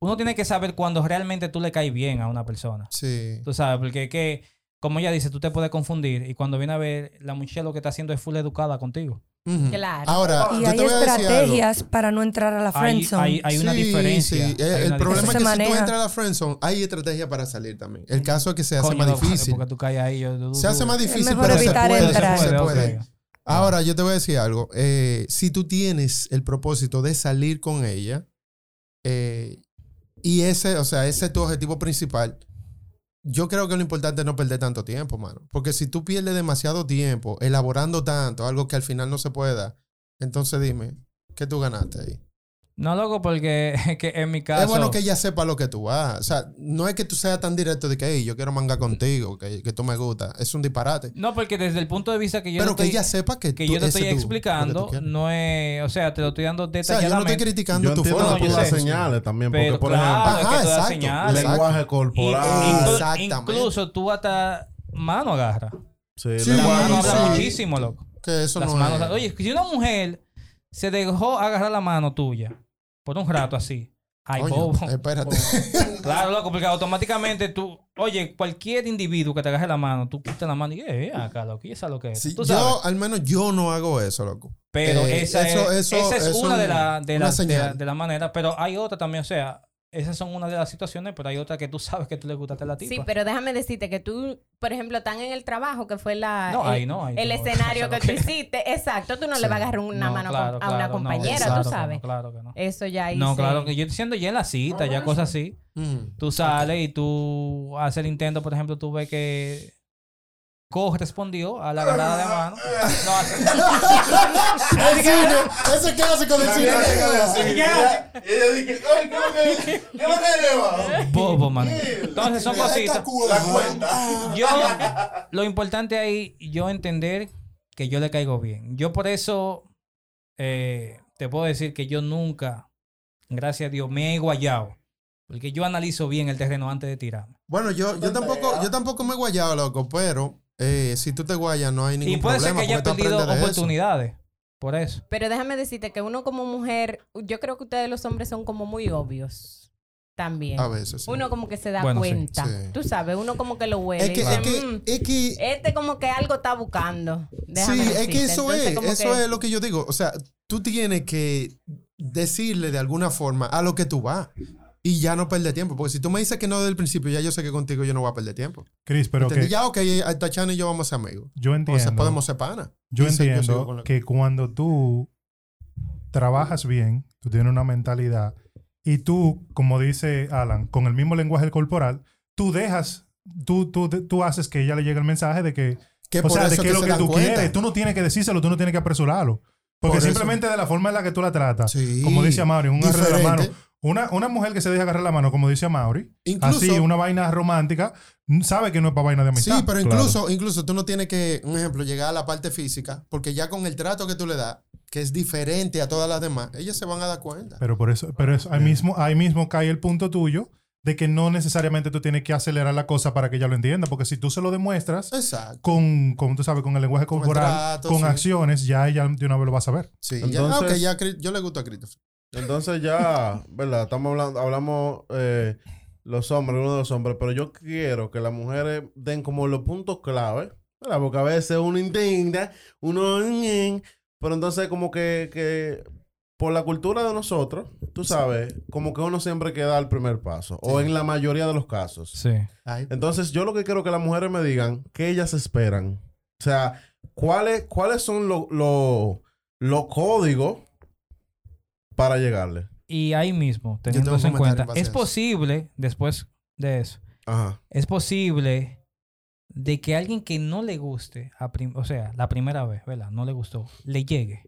uno tiene que saber cuando realmente tú le caes bien a una persona. Sí. Tú sabes, porque que, como ella dice, tú te puedes confundir y cuando viene a ver, la muchacha lo que está haciendo es full educada contigo. Claro. Ahora, Y yo hay te voy a decir algo. estrategias para no entrar a la friendzone. hay, hay una Sí, diferencia. sí. hay El una problema es que si tú entras a la friendzone, hay estrategia para salir también. El caso es que se hace Coño, más difícil. Porque tú caes ahí. yo dudo- Se hace más difícil, mejor pero se evitar puede, entrar. se ok. puede. Ahora, yo te voy a decir algo. Eh, si tú tienes el propósito de salir con ella, eh, y ese, o sea, ese es tu objetivo principal, yo creo que lo importante es no perder tanto tiempo, mano. Porque si tú pierdes demasiado tiempo elaborando tanto, algo que al final no se puede dar, entonces dime, ¿qué tú ganaste ahí? No, loco, porque es que en mi caso. Es bueno que ella sepa lo que tú vas. O sea, no es que tú seas tan directo de que, hey, yo quiero mangar contigo, que, que tú me gusta. Es un disparate. No, porque desde el punto de vista que yo Pero te que estoy, ella sepa que, que tú- yo te estoy tú, explicando, no es. O sea, te lo estoy dando O sea, yo no detalladamente. estoy criticando Yo tu forma. yo das sé. señales también, porque pero por claro, Ajá, es que tú das exacto. señales. Lenguaje Y- corporal. inclu- Exactamente. incluso tú hasta mano agarra. Sí, Sí, La mano habla sí. muchísimo, loco. Que eso Las no manos. es. Oye, si una mujer se dejó agarrar la mano tuya por un rato así. Ay, Coño, bobo. espérate. Claro, loco, porque automáticamente tú, oye, cualquier individuo que te agarre la mano, tú quitas la mano y, eh, acá, loco, y esa es lo que es. Sí, tú sabes. yo, al menos yo no hago eso, loco. Pero Eh, esa, eso- es, eso esa es, una un- de las de las- de la, de la manera, pero hay otra también, o sea, esas son una de las situaciones, pero hay otra que tú sabes que tú le gustaste a la tipa. Sí, pero déjame decirte que tú, por ejemplo, están en el trabajo, que fue la, No, el, ahí no, ahí el no, escenario que no tú que- hiciste. Exacto, tú no Sí. le vas a agarrar una No, mano claro, a una claro, compañera, claro tú que no, sabes. claro que no. Eso ya hice. No, claro que yo estoy diciendo ya en la cita, ya cosas así. Mm. Tú sales y tú haces el intento, por ejemplo, tú ves que correspondió a la agarrada de mano. No, hace- El cine, ese clásico del cine. Y ella dije, bobo, man. Entonces son cositas. Yo, lo importante ahí, yo entender que yo le caigo bien. Yo por eso eh, te puedo decir que yo nunca, gracias a Dios, me he guayado. Porque yo analizo bien el terreno antes de tirarme. Bueno, yo, yo tampoco, yo tampoco me he guayado, loco, pero eh, si tú te guayas no hay ningún Y puede ser problema. que haya perdido oportunidades. Por eso. Pero déjame decirte que uno como mujer, yo creo que ustedes los hombres son como muy obvios también. A veces. sí. Uno como que se da Bueno, cuenta. sí. Tú sabes, uno como que lo huele. es y que, dice, es que, "Mm, es que este como que algo está buscando. Déjame sí, es que decirte". eso Entonces, es, eso que- es lo que yo digo. O sea, tú tienes que decirle de alguna forma a lo que tú vas y ya no perder tiempo. Porque si tú me dices que no desde el principio, ya yo sé que contigo yo no voy a perder tiempo. Chris, pero ¿Entendí? que Ya, ok, Tachana y yo vamos a ser amigos. yo O entiendo. sea, podemos ser panas. Yo Y sí, yo sigo entiendo la- que cuando tú trabajas bien, tú tienes una mentalidad y tú, como dice Alan, con el mismo lenguaje corporal, tú dejas, tú, tú, tú haces que ella le llegue el mensaje de que, Que o sea, de que es lo que tú cuenta. quieres. Tú no tienes que decírselo, tú no tienes que apresurarlo. Porque Por eso. simplemente de la forma en la que tú la tratas, Sí, como dice Amaury, un agarre de la mano. Una, una mujer que se deja agarrar la mano, como dice Incluso, así, una vaina romántica, sabe que no es para vaina de amistad. Sí, pero Claro. incluso, incluso tú no tienes que, un ejemplo, llegar a la parte física, porque ya con el trato que tú le das, que es diferente a todas las demás, ellas se van a dar cuenta. Pero por eso, pero eso, ahí mismo, ahí mismo cae el punto tuyo de que no necesariamente tú tienes que acelerar la cosa para que ella lo entienda, porque si tú se lo demuestras Exacto. con, con tú sabes, con el lenguaje Con el corporal, trato, con sí. acciones, ya ella de una vez lo va a saber. Sí, ya, Entonces- ah, ok, ya yo le gusto a Christopher. Entonces ya, ¿verdad? Estamos hablando, hablamos eh, los hombres, uno de los hombres, pero yo quiero que las mujeres den como los puntos clave, ¿verdad? Porque a veces uno intenta, uno... Pero entonces como que, que por la cultura de nosotros, tú sabes, como que uno siempre queda al primer paso, o en la mayoría de los casos. Sí. Entonces, yo lo que quiero que las mujeres me digan, ¿qué ellas esperan? O sea, ¿cuáles, cuáles son los los- los códigos para llegarle? Y ahí mismo, teniendo eso en cuenta, es posible, después de eso, Ajá. es posible de que alguien que no le guste, a prim- o sea, la primera vez, ¿verdad? No le gustó, le llegue.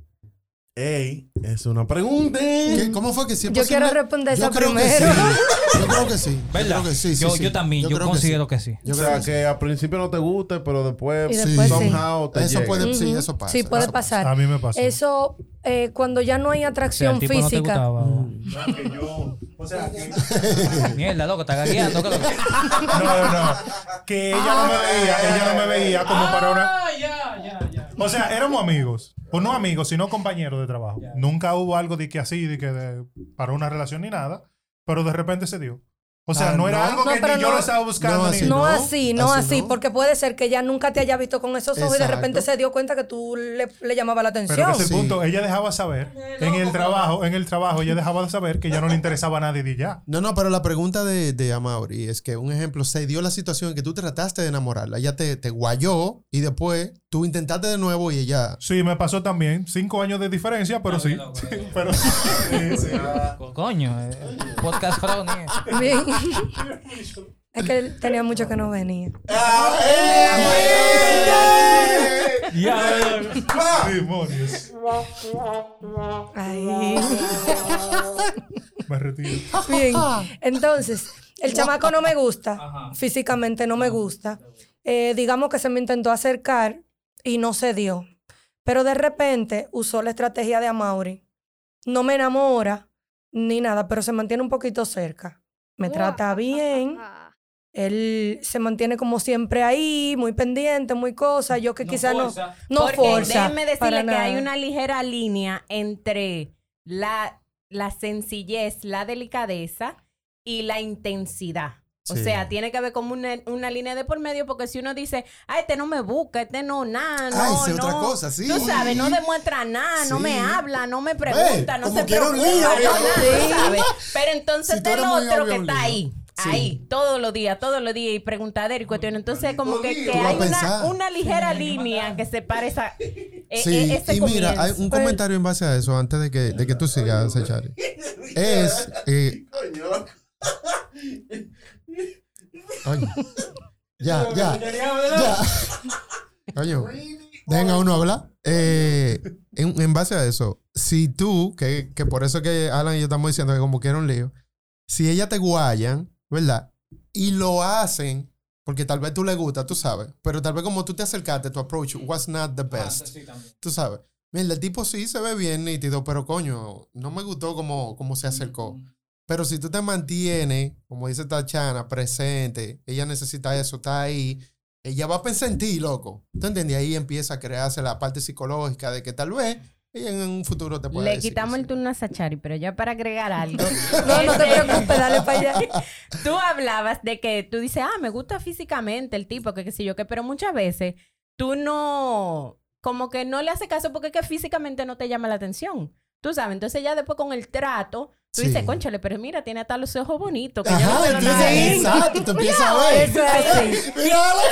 Ey, es una pregunta. ¿Qué- ¿Cómo fue que sí es Yo quiero responder Yo esa creo que primero. sí. Yo creo que sí. Yo creo que sí, sí, yo, sí. yo también, yo, que considero sí. que sí. Yo o creo sea, que sí. que al principio no te guste, pero después, Sí. después sí. somehow te Eso puede, sí, Ujú. eso pasa. Sí, puede eso pasar. A mí me pasó. Eso, eh, cuando ya no hay O sea, atracción el tipo no te física. que yo, o sea, que, Mierda, loco, está gagueando. ¿qué es lo que- no, no, que ella no me veía, ella no me veía como para una, Ah, ya, ya, ya. o sea, éramos amigos, o no amigos, sino compañeros de trabajo. Nunca hubo algo de que así, de que de- para una relación ni nada, pero de repente se dio. O sea, Ah, no era no. algo No, que pero ni yo no- lo estaba buscando. no, ni- así No, no, así, no así así, no. porque puede ser que ella nunca te haya visto con esos ojos y de repente se dio cuenta que tú le, le llamaba la Pero atención. que ese Sí. punto, ella dejaba saber en el trabajo, en el trabajo, ella dejaba de saber que ya no le interesaba a nadie de ya. No, no, pero la pregunta de, de Amaury es que, un ejemplo, se dio la situación en que tú trataste de enamorarla, ella te, te guayó y después tú intentaste de nuevo y ella... Sí, me pasó también. Cinco años de diferencia, pero sí. Sí, pero sí. Sí, sí. Co- Coño, eh, podcast. Bien. es que tenía mucho que no venía. Ya, Demonios. Ay. Me retiro. Bien. Entonces, el chamaco no me gusta. Ajá. Físicamente no me gusta. Eh, digamos que se me intentó acercar y no se dio. Pero de repente usó la estrategia de Amaury. No me enamora ni nada, pero se mantiene un poquito cerca. Me trata bien. Él se mantiene como siempre ahí, muy pendiente, muy cosa. Yo que quizás no, no Porque forza. déjenme decirle que hay una ligera línea entre la, la sencillez, la delicadeza y la intensidad. O Sí. sea, tiene que haber como una, una línea de por medio, porque si uno dice, ah, este no me busca, este no, nada, no, Ay, no. otra cosa, sí. Tú sabes, no demuestra nada, no me habla, no me pregunta, no se preocupa, lío, no nada, sabes. Pero entonces Si del muy otro que está ahí, Sí. ahí, todos los días, todos los días, y preguntadero y cuestiones. Entonces, como que, que hay una, una ligera línea que separa esa. eh, Sí, eh, ese y mira, hay un comentario en base a eso, antes de que, de que tú sigas, Chari. Es... eh, Oye. Ya, ya. Ya. Oye, dejen a uno hablar. Eh, en, en base a eso, si tú, que, que por eso que Alan y yo estamos diciendo que como que era un lío, si ella te guayan, ¿verdad? Y lo hacen, porque tal vez tú le gusta, tú sabes, pero tal vez como tú te acercaste, tu approach was not the best, tú sabes. Mira, el tipo sí se ve bien nítido, pero coño, no me gustó como, como se acercó. Pero si tú te mantienes, como dice Tachana, presente, ella necesita eso, está ahí, ella va a pensar en ti, loco. ¿Tú entiendes? Ahí empieza a crearse la parte psicológica de que tal vez ella en un futuro te pueda Le decir quitamos el turno a Sachari, pero ya para agregar algo. No, no te preocupes, dale para allá. Tú hablabas de que tú dices, ah, me gusta físicamente el tipo, que qué sé yo, que, pero muchas veces tú no, como que no le haces caso porque es que físicamente no te llama la atención. Tú sabes, entonces ya después con el trato, tú Sí. dices, conchale, pero mira, tiene hasta los ojos bonitos, que sí. yo no Ajá, empieza exacto, te empieza a ver. Eso es así. Mírala.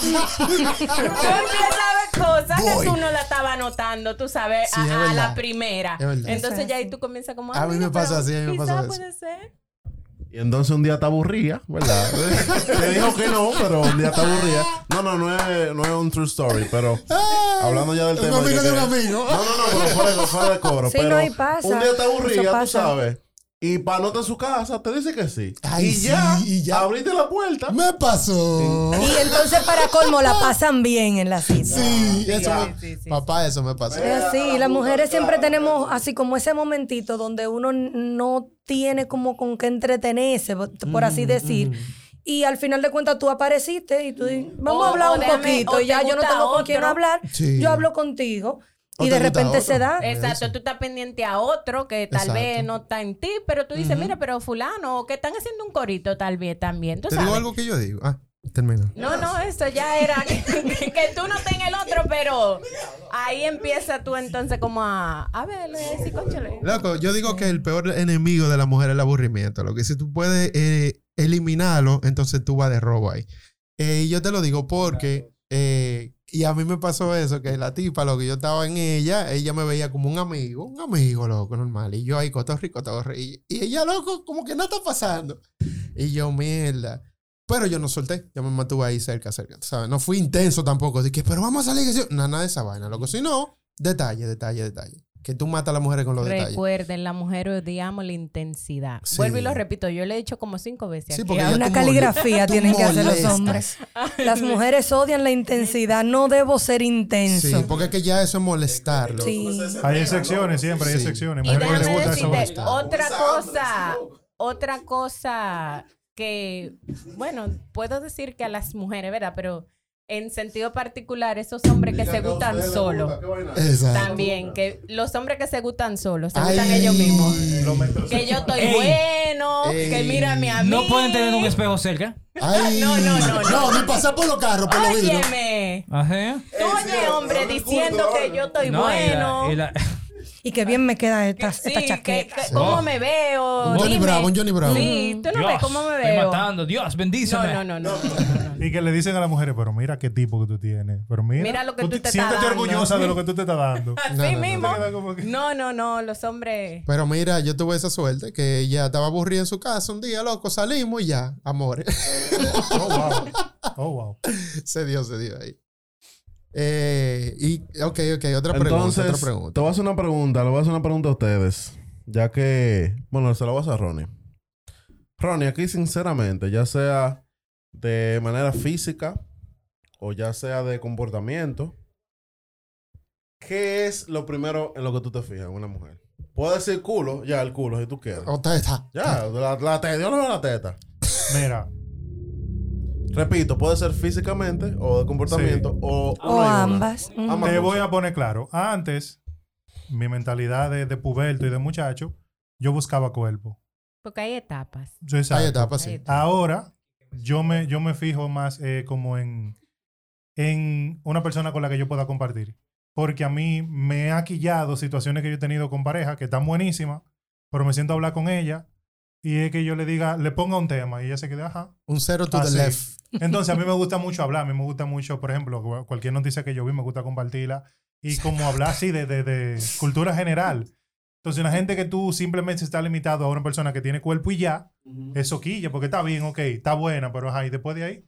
Tú empiezas a ver cosas Voy. que tú no la estabas notando, tú sabes, Sí, a, a la primera. Es verdad. Entonces ya ahí así. tú comienzas como, A mí me pasa pero así, a mí me pasa eso. puede ser. Y entonces un día te aburría, ¿verdad? Te dijo que no, pero un día te aburría. No, no, no es, no es un true story, pero hablando ya del Un tema. amigo que- de un amigo. No, no, no, pero fuera, de- fuera de cobro. Sí, pero no, y pasa. Un día te aburría, tú sabes. Y para no estar en su casa, te dice que sí. Ay, y, sí, ya, y ya. abriste la puerta. Me pasó. Y entonces para colmo la pasan bien en la cita. Sí, eso me- sí, sí, papá, eso me pasó. Es así, las mujeres siempre tenemos así como ese momentito donde uno no tiene como con qué entretenerse, por, así decir. Y al final de cuentas tú apareciste y tú dices, vamos O- a hablar un déjame- poquito. ya yo no tengo con quién hablar. Sí. Yo hablo contigo. Y de repente se da. Exacto, Eso. tú estás pendiente a otro que tal Exacto. vez no está en ti, pero tú dices, mira, pero fulano, que están haciendo un corito tal vez también, tú Te sabes. digo algo que yo digo. Ah, termina. No, no, eso ya era que, que tú no en el otro, pero ahí empieza tú entonces como a, a ver, le decir, cónchale. Loco, yo digo que el peor enemigo de la mujer es el aburrimiento. Lo que si tú puedes eh, eliminarlo, entonces tú vas de robo ahí. Eh, y yo te lo digo porque, eh, y a mí me pasó eso, que la tipa, lo que yo estaba en ella, ella me veía como un amigo, un amigo, loco, normal. Y yo ahí, cotorri, cotorri. Y, y ella, loco, como que no está pasando. Y yo, mierda. Pero yo no solté, yo me mantuve ahí cerca, cerca, ¿sabes? No fui intenso tampoco, de que, pero vamos a salir, que sí". Nada de esa vaina, loco. Si no, detalle, detalle, detalle. Que tú matas a las mujeres con los detalles. Recuerden, la mujer odiamos la intensidad. Sí. Vuelvo y lo repito, yo le he dicho como cinco veces. Sí, aquí. porque ya Una caligrafía tienen que hacer los hombres. Las mujeres odian la intensidad. No debo ser intenso. Sí, porque es que ya eso es molestarlo. Sí. Hay excepciones siempre, hay Sí. excepciones. Y decirte, otra cosa, otra cosa que, bueno, puedo decir que a las mujeres, ¿verdad? Pero en sentido particular, esos hombres que se gustan solos. También, que los hombres que se gustan solos, se gustan ellos mismos. Metros- Que yo estoy Ey. bueno, que mírame a mí. No pueden tener un espejo cerca. Ay, No, no, no, no. ni pasar por los carros, por los vidrios. Óyeme. Ajá. Tú oye, hombre, diciendo que yo estoy No, y la- bueno. y la- Y que bien me queda esta, Sí, esta que- chaqueta. que- ¿Cómo me veo? Un Johnny. Bravo, un Johnny Bravo. Sí, tú no Dios, ves cómo me estoy veo. matando. Dios, bendíceme. No, no, no, no. Y que le dicen a las mujeres, pero mira qué tipo que tú tienes. Pero mira, Mira lo que tú te estás siéntete dando. orgullosa de lo que tú te estás dando. Así No, no, no. mismo. Te que- No, no, no, los hombres. Pero mira, yo tuve esa suerte que ella estaba aburrida en su casa un día, loco, salimos y ya, amores. Oh, wow. Oh, wow. se dio, se dio ahí. Eh, y, ok, ok, otra pregunta, Entonces, otra te pregunta. voy a hacer una pregunta. Le voy a hacer una pregunta a ustedes. Ya que... Bueno, se la voy a hacer a Ronnie. Ronnie, aquí sinceramente, ya sea de manera física o ya sea de comportamiento, ¿qué es lo primero en lo que tú te fijas en una mujer? Puedo decir culo, ya, el culo, si tú quieres. Otra está. Ya, la, la teta, yo no veo la teta. Mira, Repito, puede ser físicamente o de comportamiento o, O una y una. ambas. Ambas te voy a poner claro. Antes, mi mentalidad de, de puberto y de muchacho, yo buscaba cuerpo. Porque hay etapas. Yo. Hay etapas, Hay sí. etapas. Ahora, yo me, yo me fijo más eh, como en, en una persona con la que yo pueda compartir. Porque a mí me ha quillado situaciones que yo he tenido con pareja que están buenísimas, pero me siento a hablar con ella y es que yo le diga, le ponga un tema y ella se quede, ajá. Un cero to the left. Entonces a mí me gusta mucho hablar, a mí me gusta mucho, por ejemplo, cu- cualquier noticia que yo vi me gusta compartirla y como hablar así de, de, de cultura general. Entonces una gente que tú simplemente está limitado a una persona que tiene cuerpo y ya, eso quilla, porque está bien, ok, está buena, pero ajá, y después de ahí,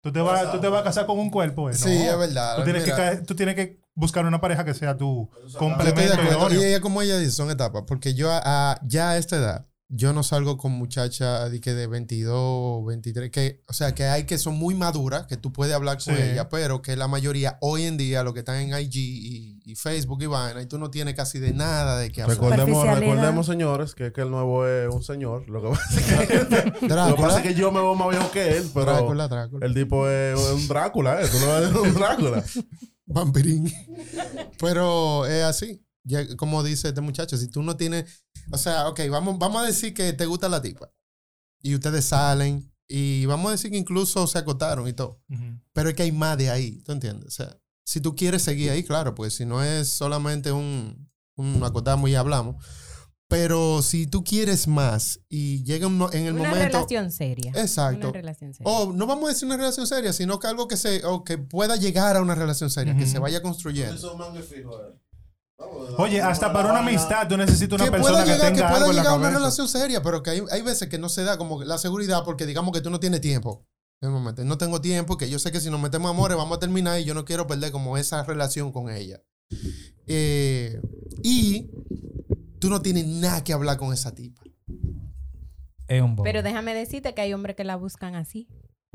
tú te vas, tú te vas a casar con un cuerpo. eh, Sí, no. es verdad. Tú tienes, que, Mira, tú tienes que buscar una pareja que sea tu yo estoy de complemento. Y ella, como ella dice, son etapas. Porque yo, a- a- ya a esta edad, yo no salgo con muchachas de, que de 22, 23, que, o sea, que hay que son muy maduras, que tú puedes hablar con Sí. ella, pero que la mayoría hoy en día, lo que están en IG y, y Facebook y vaina, y tú no tienes casi de nada de qué hablar. Recordemos, recordemos, señores, que, que el nuevo es un señor. Lo que pasa es que, lo que, pasa Drácula, es que yo me veo más viejo que él, pero Drácula, Drácula. el tipo es un Drácula, ¿eh? Tú no ves un Drácula. Vampirín. Pero es así. Ya, como dice este muchacho, si tú no tienes. O sea, ok, vamos, vamos a decir que te gusta la tipa. Y ustedes salen. Y vamos a decir que incluso se acotaron y todo. Pero es que hay más de ahí. ¿Tú entiendes? O sea, si tú quieres seguir ahí, claro, pues si no es solamente un, un acotamos y hablamos. Pero si tú quieres más y llega un en el Una momento. relación seria. Exacto. Una relación seria. O no vamos a decir una relación seria, sino que algo que se o que pueda llegar a una relación seria, que se vaya construyendo. Oye, hasta para una amistad tú necesitas una que persona que llegar, que tenga pueda algo en la llegar a una relación seria, pero que hay, hay veces que no se da como la seguridad porque digamos que tú no tienes tiempo. En el momento, no tengo tiempo, que yo sé que si nos metemos amores vamos a terminar y yo no quiero perder como esa relación con ella. Eh, y tú no tienes nada que hablar con esa tipa. Es un bobo. Pero déjame decirte que hay hombres que la buscan así.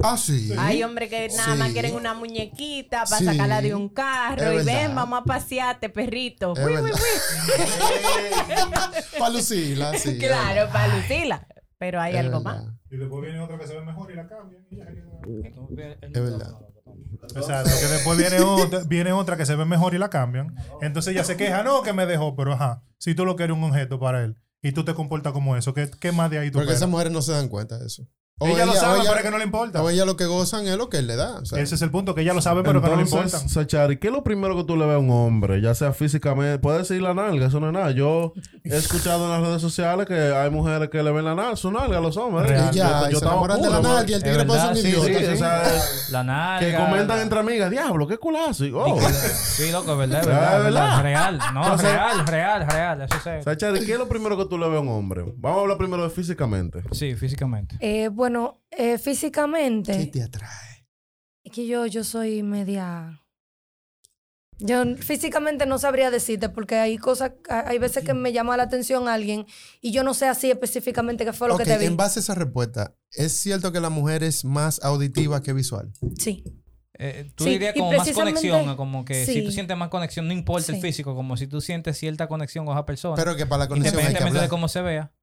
Ah, sí. Hay hombres que nada más quieren una muñequita para Sí. sacarla de un carro Es y verdad. ven, vamos a pasearte, perrito. Uy, uy, uy. Para lucirla, sí. Claro, para lucirla. Pero hay Es algo verdad. más. Y después viene otra que se ve mejor y la cambian. y ya, ya. Es verdad. Exacto, que después viene otra, viene otra que se ve mejor y la cambian. Entonces ella se queja, no, que me dejó, pero ajá, si tú lo quieres un objeto para él y tú te comportas como eso, ¿qué, qué más de ahí tú Porque esas mujeres no se dan cuenta de eso. O Ella lo sabe, o pero es que no le importa. o ella lo que gozan es lo que él le da. o sea. Ese es el punto, que ella lo sabe, pero que no le importa. Entonces, Sachari, ¿qué es lo primero que tú le ves a un hombre? Ya sea físicamente, puede decir la nalga, eso no es nada. Yo he escuchado en las redes sociales que hay mujeres que le ven la nalga, su nalga a los hombres. Real. Y ya, y se estaba enamoran de la nalga y el Es tigre puede ser un sí, idiota. Sí, sí, o sea, La nalga. que comentan la- entre amigas, diablo, qué culazo. Oh. Sí, loco, es verdad, es verdad. ¿verdad? es verdad. Real. No, Entonces- real, real, real. Eso sé. Sachari, ¿qué es lo primero que tú le ves a un hombre? Vamos a hablar primero de físicamente. Sí, físicamente. Eh, bueno, eh, ¿Qué físicamente, te atrae? es que yo, yo soy media... Yo físicamente no sabría decirte porque hay cosas, hay veces que me llama la atención alguien y yo no sé así específicamente qué fue lo que te vi. en base a esa respuesta, ¿es cierto que la mujer es más auditiva que visual? Sí. Eh, tú Sí, dirías como más conexión, como que si tú sientes más conexión, no importa el físico, como si tú sientes cierta conexión con esa persona, Pero que para la conexión hay que independientemente de cómo se vea,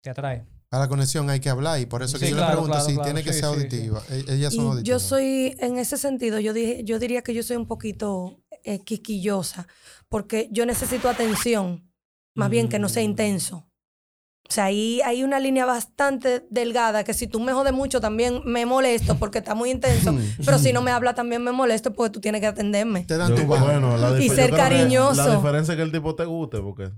te atrae. Para la conexión hay que hablar y por eso que Sí, yo claro, le pregunto claro, si claro. tiene que Sí, ser sí, sí. auditiva. E- Ellas Y son auditivas. yo soy, en ese sentido, yo, dije, yo diría que yo soy un poquito eh, quisquillosa, porque yo necesito atención, más bien que no sea intenso. O sea, ahí hay una línea bastante delgada que si tú me jodes mucho también me molesto porque está muy intenso, pero si no me habla también me molesto porque tú tienes que atenderme. Te dan Yo- tu bueno, la Y ser cariñoso. La diferencia es que el tipo te guste, porque,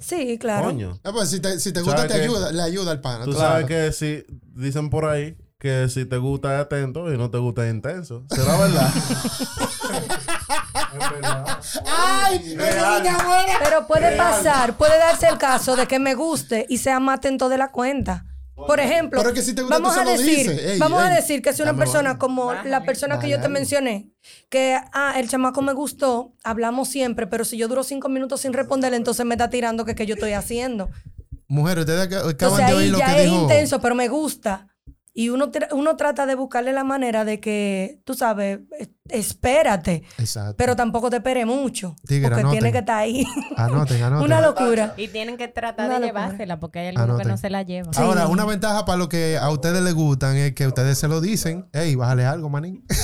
Sí, claro. coño. Ah, pues si te, si te gusta, ¿Sabes te ayuda, le ayuda al pana. Tú tú sabes sabes. que si dicen por ahí que si te gusta es atento y no te gusta es intenso. ¿Será verdad? ¡Ay! Pero puede pasar, puede darse el caso de que me guste y sea más atento de la cuenta. Por ejemplo, Pero es que si te gusta, vamos a decir. Ey, vamos a decir que es una persona como la persona que yo te mencioné, que ah, el chamaco me gustó, hablamos siempre, pero si yo duro cinco minutos sin responderle, entonces me está tirando que qué yo estoy haciendo. Mujeres, ustedes ac- acaban Entonces de ahí oír lo ya que es dijo. intenso, pero me gusta. Y uno, tra- uno trata de buscarle la manera de que, tú sabes, espérate, Exacto. pero tampoco te espere mucho, Tigre, porque anoten. tiene que estar ahí. Anoten, anoten. Una locura. Y tienen que tratar Una de locura. llevársela porque hay algunos que no se la llevan. Ahora, una ventaja para lo que a ustedes les gustan es que ustedes se lo dicen. Ey, bájale algo, manín.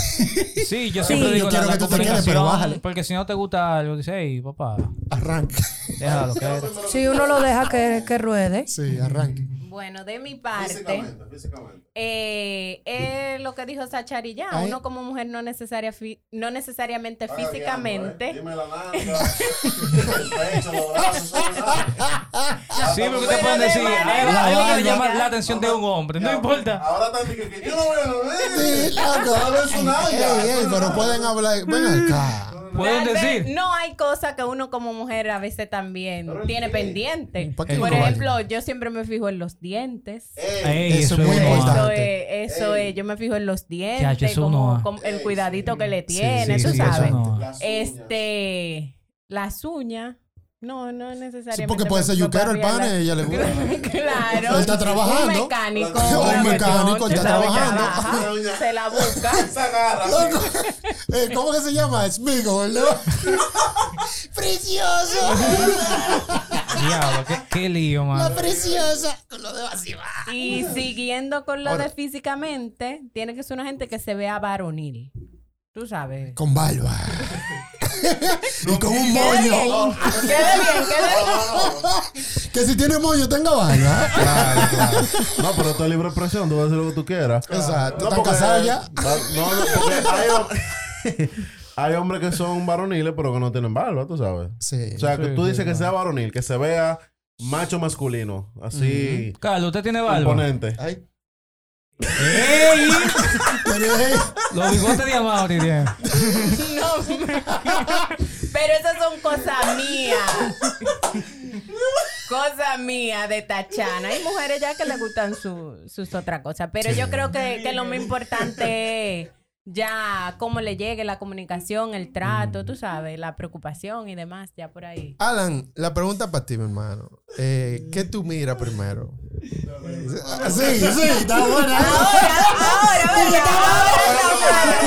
Sí, yo Sí. siempre Yo digo quiero la, que tú te quedes, pero bájale. porque si no te gusta algo, dice, hey, papá, Arranque. déjalo que es. Si uno lo deja que, que ruede. Sí, arranque. Bueno, de mi parte, Físicamente, físicamente. eh, es lo que dijo Sachari ya. Ay. Uno como mujer no, necesaria fi- no necesariamente Está físicamente. ¿eh? Dime la nalga, el pecho, los brazos. Sí, porque te pueden de decir, hay algo que La llama la atención de un hombre, no importa. Ahora diciendo que yo no Sí, loco. Es un nalga. Ey, ey, pero pueden hablar. Ven acá. Pueden decir. No hay cosas que uno como mujer a veces también tiene pendiente. ¿Para qué Por ejemplo, yo siempre me fijo en los dientes. Ey, Eso eso, es muy importante. Eso es, eso es, yo me fijo en los dientes, Chacho, eso como, no. como el cuidadito que le Sí, tiene, sí, tú sí, eso sabes. no. Las uñas. Este, las uñas, no, no necesariamente. Sí, porque puede me- ser yuquero el pana ella le gusta. Claro. Él está trabajando. Un mecánico. Un mecánico, él está trabajando. trabaja, Se la busca. Se agarra. Eh, ¿Cómo que se llama? Smigo, ¿verdad? ¡Precioso! Diablo, qué, qué lío, La mano. preciosa. Con lo de vacío. Y siguiendo con lo Ahora- de físicamente, tiene que ser una gente que se vea varonil. Tú sabes. Con barba. y con un moño. Quede bien, quede bien. que si tiene moño, tenga barba. Claro, claro. No, pero esto es libre expresión, tú vas a decir lo que tú quieras. Exacto. No, ¿Están porque- casados ya? No, no, porque hay, hom- hay hombres que son varoniles, pero que no tienen barba, tú sabes. Sí. O sea, que Sí, tú sí, dices que sea varonil, que se vea macho masculino, así, Carlos, ¿usted tiene barba? imponente. Ay. ¡Ey! Los bigotes de Amaury tiene. No, pero esas son cosas mías. Cosas mías de Tachana. Hay mujeres ya que les gustan su- sus otras cosas. Pero yo creo que, que lo más importante es ya cómo le llegue la comunicación, el trato, tú sabes, la preocupación y demás, ya por ahí. Alan, la pregunta para ti, mi hermano. Eh, ¿Qué tú miras primero? Sí, sí, está buena. Ahora, ¿verdad? Ahora,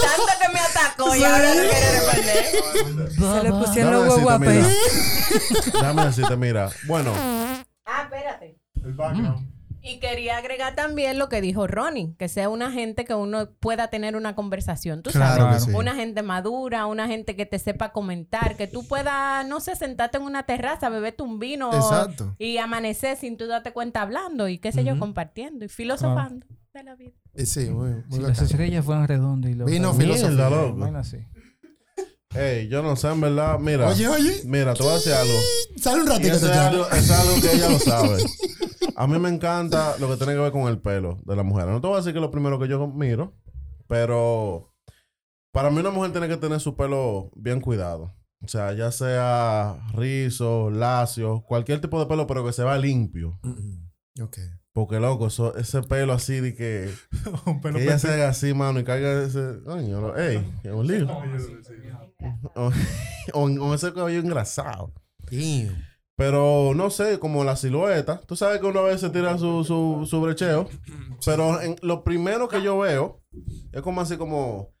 Tanto que me atacó y ahora no quiere responder. Se le pusieron los huevos a mira. Déjame decirte, mira. Bueno, Ah, espérate. Y quería agregar también lo que dijo Ronnie, que sea una gente que uno pueda tener una conversación, tú Claro sabes. que sí. Una gente madura, una gente que te sepa comentar, que tú puedas, no sé, sentarte en una terraza, beberte un vino Exacto. y amanecer sin tú darte cuenta hablando y qué sé yo, compartiendo y filosofando de la vida. Eh, Sí, muy, muy Si las estrellas fueran redondas y los... Vino filosofía. loco. Bueno, así. Hey, yo no sé, en verdad, mira. Oye, oye. Mira, te voy a decir algo. Sale un ratito. eso es algo, es algo que ella lo sabe. A mí me encanta lo que tiene que ver con el pelo de la mujer. No te voy a decir que es lo primero que yo miro, pero para mí una mujer tiene que tener su pelo bien cuidado. O sea, ya sea rizo, lacio, cualquier tipo de pelo, pero que se vea limpio. Mm, Ok. Porque, loco, eso- ese pelo así de que, Un pelo que ella se haga así, mano, y caiga ese... Coño, ey, es un lío. O, o, o ese cabello engrasado. Damn. Pero no sé, como la silueta. Tú sabes que una vez se tira su, su, su brecheo. Pero en, lo primero que yo veo es como así como.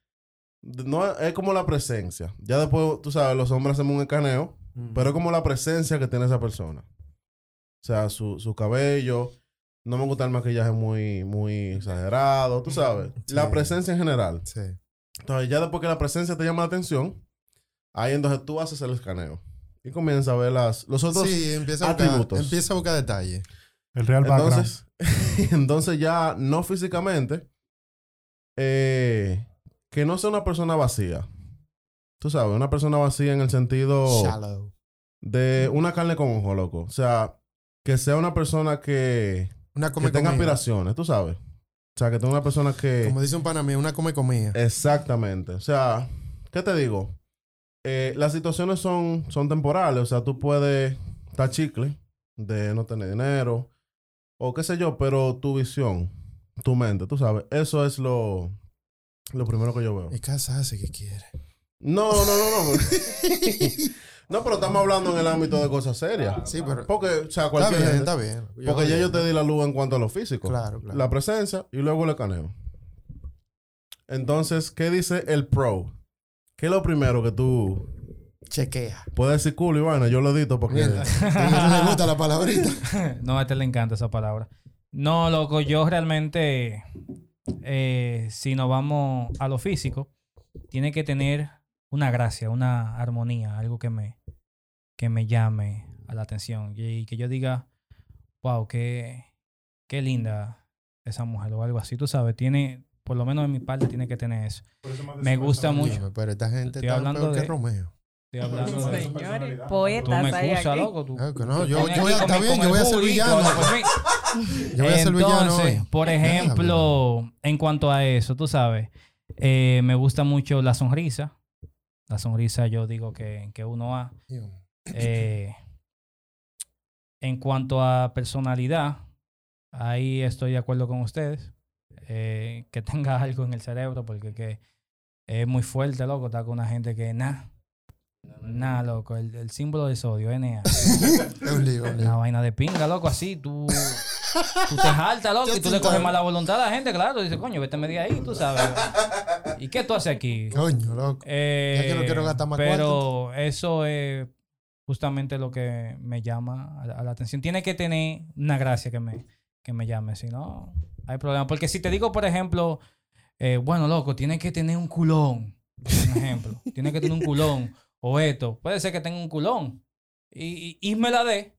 No, es como la presencia. Ya después, tú sabes, los hombres hacemos un escaneo. Pero es como la presencia que tiene esa persona. O sea, su, su cabello. No me gusta el maquillaje muy, muy exagerado, tú sabes. La Sí. presencia en general. Sí. Entonces, ya después que la presencia te llama la atención, ahí entonces tú haces el escaneo. Y comienza a ver las, los otros. Sí, empieza a, buscar, empieza a buscar detalles. El real background. Entonces, entonces ya no físicamente, eh, que no sea una persona vacía. Tú sabes, una persona vacía en el sentido Shallow. de una carne con ojo, loco. O sea, que sea una persona que, Una que come tenga comida. aspiraciones, tú sabes. O sea, que tenga una persona que... Como dice un pana mío, una come comida. Exactamente. O sea, ¿qué te digo? Eh, las situaciones son, son temporales. O sea, tú puedes estar chicle de no tener dinero o qué sé yo, pero tu visión, tu mente, tú sabes, eso es lo, lo primero que yo veo. Es casarse que quiere. No, no, no, no. no, pero estamos hablando en el ámbito de cosas serias. Sí, pero. Porque, o sea, Está cualquier bien, gente- está bien. Porque ya yo te di la luz en cuanto a lo físico. Claro, claro. La presencia y luego el escaneo. Entonces, ¿qué dice el pro? ¿Qué es lo primero que tú Chequea. puedes decir culo y vaina? Yo lo edito porque... A él le gusta la palabrita. no, a este le encanta esa palabra. No, loco, yo realmente, eh, si nos vamos a lo físico, tiene que tener una gracia, una armonía, algo que me, que me llame a la atención y que yo diga, wow, qué, qué linda esa mujer o algo así, tú sabes, tiene, por lo menos en mi parte tiene que tener eso. Me gusta mucho. Pero esta gente Estoy está hablando peor que de- Romeo. Estoy hablando de... Señores, Tú poetas me excusas, loco. Tú, Ah, que no, yo- pones yo voy a- aquí está bien, yo voy a ser villano. Yo voy a ser villano hoy. por ejemplo, en cuanto a eso, tú sabes, eh, me gusta mucho la sonrisa. La sonrisa yo digo que, que uno ha. Eh, en cuanto a personalidad, ahí estoy de acuerdo con ustedes. Eh, que tenga algo en el cerebro, porque que es muy fuerte, loco, estar con una gente que nada. Nada, loco. El, el símbolo de sodio, NA. Es un lío, un Una vaina de pinga, loco, así. Tú, tú te jaltas, loco, y tú le coges mala voluntad a la gente, claro. Dices, coño, vete media ahí, tú sabes. ¿Y qué tú haces aquí? Coño, loco. Eh, que no quiero gastar más Pero eso es justamente lo que me llama a, la- a la atención. Tiene que tener una gracia que me, que me llame, si no, hay problema. Porque si te digo, por ejemplo, eh, bueno, loco, tiene que tener un culón, por ejemplo. tiene que tener un culón. O esto, puede ser que tenga un culón. Y, y, y me la dé.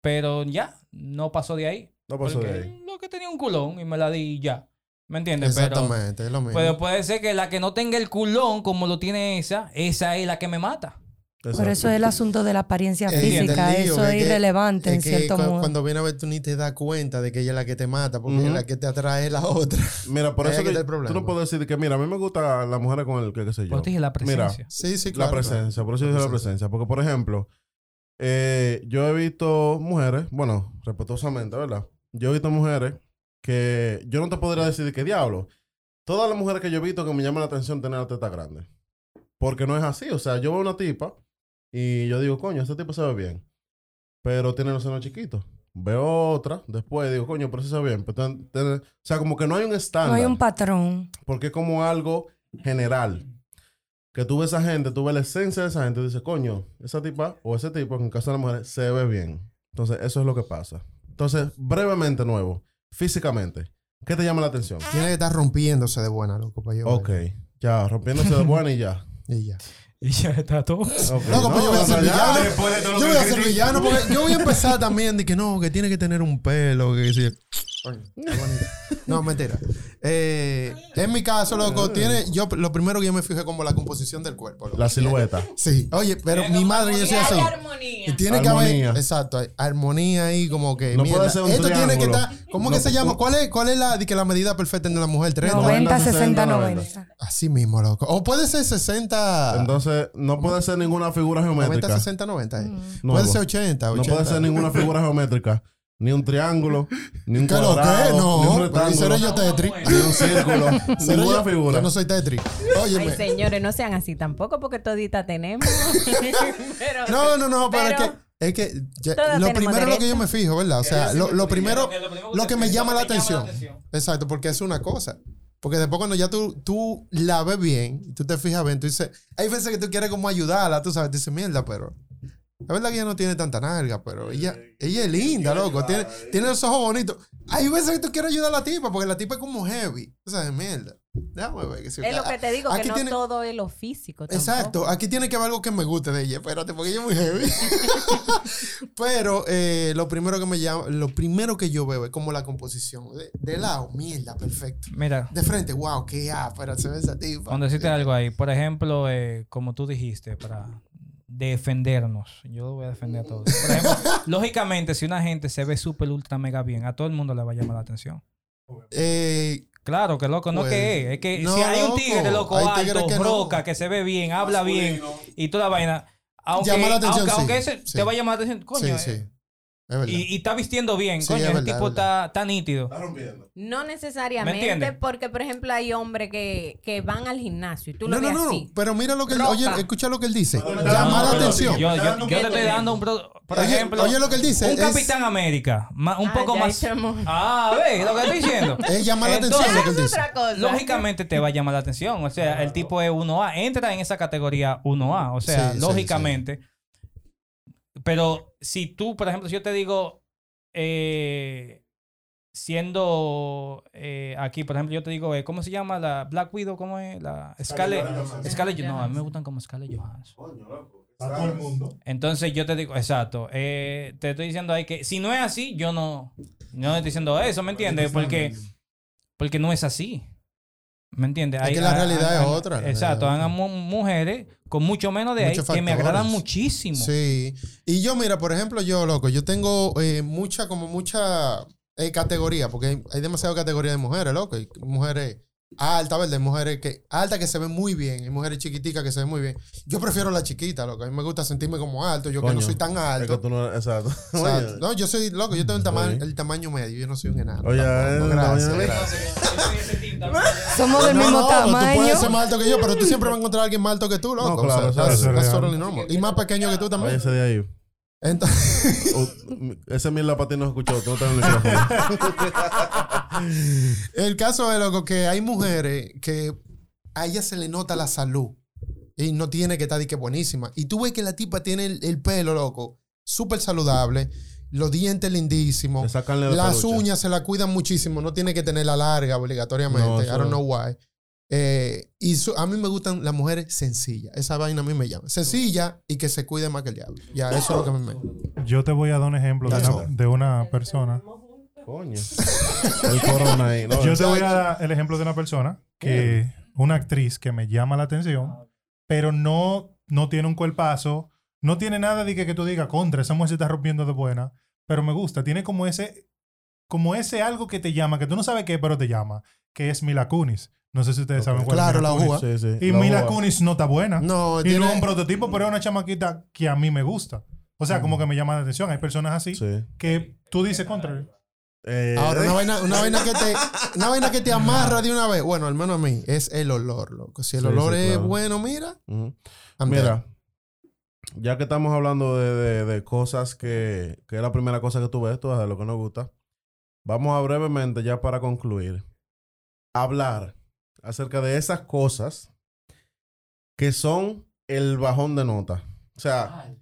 Pero ya, no pasó de ahí. No pasó de ahí. lo que tenía un culón y me la di y ya. ¿Me entiendes? Pero- Exactamente, es lo mismo. pero puede ser que la que no tenga el culón como lo tiene esa, esa es la que me mata. Por eso es el asunto de la apariencia Eh, física. lío, Eso que- es que- irrelevante en es que cierto cu- modo. Cuando viene a ver, tú ni te das cuenta de que ella es la que te mata, porque Ujú. la que te atrae es la otra. Mira, por eso que que el problema. tú no puedes decir que, mira, a mí me gusta la mujer con el que, qué sé yo. Dije la Mira, presencia. Sí, sí, la claro. presencia, por eso yo dije la presencia. Porque, por ejemplo, eh, yo he visto mujeres, bueno, respetuosamente, ¿verdad? Yo he visto mujeres que yo no te podría decir de qué diablo. Todas las mujeres que yo he visto que me llaman la atención tener la teta grande. Porque no es así. O sea, yo veo una tipa y yo digo, coño, este tipo se ve bien. Pero tiene los senos chiquitos. Veo otra, después digo, coño, pero sí se ve bien. Pero ten- ten- o sea, como que no hay un estándar. No hay un patrón. Porque es como algo general. Que tú ves a esa gente, tú ves la esencia de esa gente y dices, coño, esa tipa o ese tipo, en caso de las mujeres, se ve bien. Entonces, eso es lo que pasa. Entonces, brevemente nuevo, físicamente, ¿qué te llama la atención? Tiene que estar rompiéndose de buena, loco, para yo. Ok, ya, rompiéndose de buena y ya. Y ya. Y ya está todo. Ok, Loco, pues yo voy a ser villano. Yo voy a ser villano porque yo voy a empezar también de que no, que tiene que tener un pelo, que sí. Coño. No, mentira. Eh, en mi caso, loco, tiene. Yo lo primero que yo me fijé como la composición del cuerpo. loco. La silueta. Sí. Oye, pero mi madre yo soy así. Armonía. Y tiene que Armonía. haber, exacto, hay armonía ahí como que No mierda. puede ser un Esto tiene que triángulo. estar, ¿cómo No que se llama? ¿Cuál es, cuál es la, que la medida perfecta de la mujer? 30. 90, 60, 60, 90. Así mismo, loco. O puede ser 60, Entonces, no puede ser ninguna figura 90, geométrica. 60, 90. eh. No, puede no. ser 80, No 80. puede ser ninguna figura geométrica. Ni un triángulo, ni un ¿Qué lo que? cuadrado, ni un No, rectángulo, seré yo Tetris. ni un círculo. Seré ninguna yo, figura. yo no soy Tetris. Ay, Óyeme. señores, no sean así tampoco porque todita tenemos. Pero- No, no, no, pero, Pero- es que, es que ya- lo primero es lo que yo me fijo, ¿verdad? O sea, lo, lo primero, lo que me llama la atención. Exacto, porque es una cosa. Porque después cuando ya tú, tú la ves bien, y tú te fijas bien, tú dices, hay veces que tú quieres como ayudarla, tú sabes, tú dices, mierda, pero verdad que ella no tiene tanta nalga, pero ella, ella es linda, loco. Tiene, tiene los ojos bonitos. Hay veces que tú quieres ayudar a la tipa, porque la tipa es como heavy. O sea, es mierda. Déjame ver que si- Es lo que te digo, Aquí que no tiene- todo es lo físico. Exacto, aquí tiene que haber algo que me guste de ella, espérate, porque ella es muy heavy. Pero eh, lo primero que me llama, lo primero que yo veo es como la composición. De, de lado, mierda, perfecto. Mira, De frente, wow, qué pero se ve esa tipa. cuando decirte algo ahí, por ejemplo, eh, como tú dijiste, para defendernos, yo lo voy a defender a todos. Por ejemplo, lógicamente, si una gente se ve súper ultra mega bien, a todo el mundo le va a llamar la atención. Eh, Claro, que loco, no Pues, que es. Es que no, si hay un tigre loco alto, que no. roca, que se ve bien, habla bien y toda la vaina. Aunque, Llama la atención, aunque, sí, aunque ese sí. te va a llamar la atención, coño. sí, eh. Y, y está vistiendo bien, Sí, coño. es el tipo es está, está nítido. Está rompiendo. No ¿Me necesariamente, porque por ejemplo hay hombres que, que van al gimnasio y tú No, lo no, ves no, así. pero mira lo que él, oye, escucha lo que él dice. No, no, Llama la no, atención. Yo, yo, yo te estoy dando un... pro- Por Oye, ejemplo, oye lo que él dice, un es- Capitán América. ma- un Ah, poco más... Ah, ve lo que estoy diciendo. Es llamar la atención lo que él Es dice. otra cosa. Lógicamente te va a llamar la atención. O sea, el tipo es 1A. Entra en esa categoría 1A. O sea, lógicamente. Pero si tú, por ejemplo, si yo te digo, eh, siendo eh, aquí, por ejemplo, yo te digo, eh, ¿cómo se llama la Black Widow? ¿Cómo es? La Scarlett. Scarlett, no, a mí me gustan como Scarlett Johansson. Coño, loco. A todo el mundo. Entonces yo te digo, exacto, eh, te estoy diciendo ahí que si no es así, yo no, no estoy diciendo eso, ¿me entiendes? Porque, porque no es así. ¿Me entiendes? Es que la realidad es otra, Exacto, hay mu- mujeres con mucho menos de ahí Muchos que me agradan muchísimo. Sí. Y yo, mira, por ejemplo, yo, loco, yo tengo eh, mucha, como mucha eh, categoría, porque hay, hay demasiada categoría de mujeres, loco. Hay mujeres altas, ¿verdad? Hay mujeres que, altas que se ven muy bien, hay mujeres chiquiticas que se ven muy bien. Yo prefiero la chiquita, loco. A mí me gusta sentirme como alto, yo que no soy tan Es que alto. tú no exacto. No, yo soy, loco, yo tengo el tamaño, el tamaño medio, yo no soy un enano. Oye, tampoco. el gracias, tamaño- gracias. Somos del No, mismo no, pero Tú tamaño. puedes ser más alto que yo, pero tú siempre vas a encontrar a alguien más alto que tú, loco. No, claro, o sea, eso that's, totally normal. Y más pequeño que tú también. Váyase de ahí. Entonces, Uh, ese mierda para ti no escuchó. Tú no tienes el micrófono. el caso es, loco, que hay mujeres que a ella se le nota la salud y no tiene que estar de que buenísima. Y tú ves que la tipa tiene el, el pelo, loco, súper saludable, los dientes lindísimos, las uñas se la cuidan muchísimo, no tiene que tenerla larga obligatoriamente. No, I don't know why. Eh, y su- a mí me gustan las mujeres sencillas. Esa vaina a mí me llama. Sencilla y que se cuide más que el diablo. Ya, eso es lo que me. Yo te voy a dar un ejemplo una, de una persona. Coño. El corona ahí. No, Yo te voy a dar el ejemplo de una persona que, una actriz que me llama la atención, pero no, no tiene un cuerpazo, no tiene nada de que, que tú digas contra, esa mujer se está rompiendo de buena, pero me gusta, tiene como ese, como ese algo que te llama, que tú no sabes qué, pero te llama, que es Mila Kunis. No sé si ustedes saben cuál Claro, es la Mila Kunis. uva. Sí, sí. Y La Mila uva. Kunis no está buena. No, y tiene- no es un prototipo, pero es una chamaquita que a mí me gusta. O sea, como que me llama la atención. Hay personas así Sí. que tú dices contra. Eh, Ahora, una vaina, una, vaina que te, una vaina que te amarra de una vez, bueno, al menos a mí, es el olor, loco. Si el Sí, olor sí, es claro. bueno, mira. Mira, ya que estamos hablando de, de- de cosas que, que es la primera cosa que tú ves, tú de lo que nos gusta, vamos a brevemente, ya para concluir, hablar acerca de esas cosas que son el bajón de nota. O sea,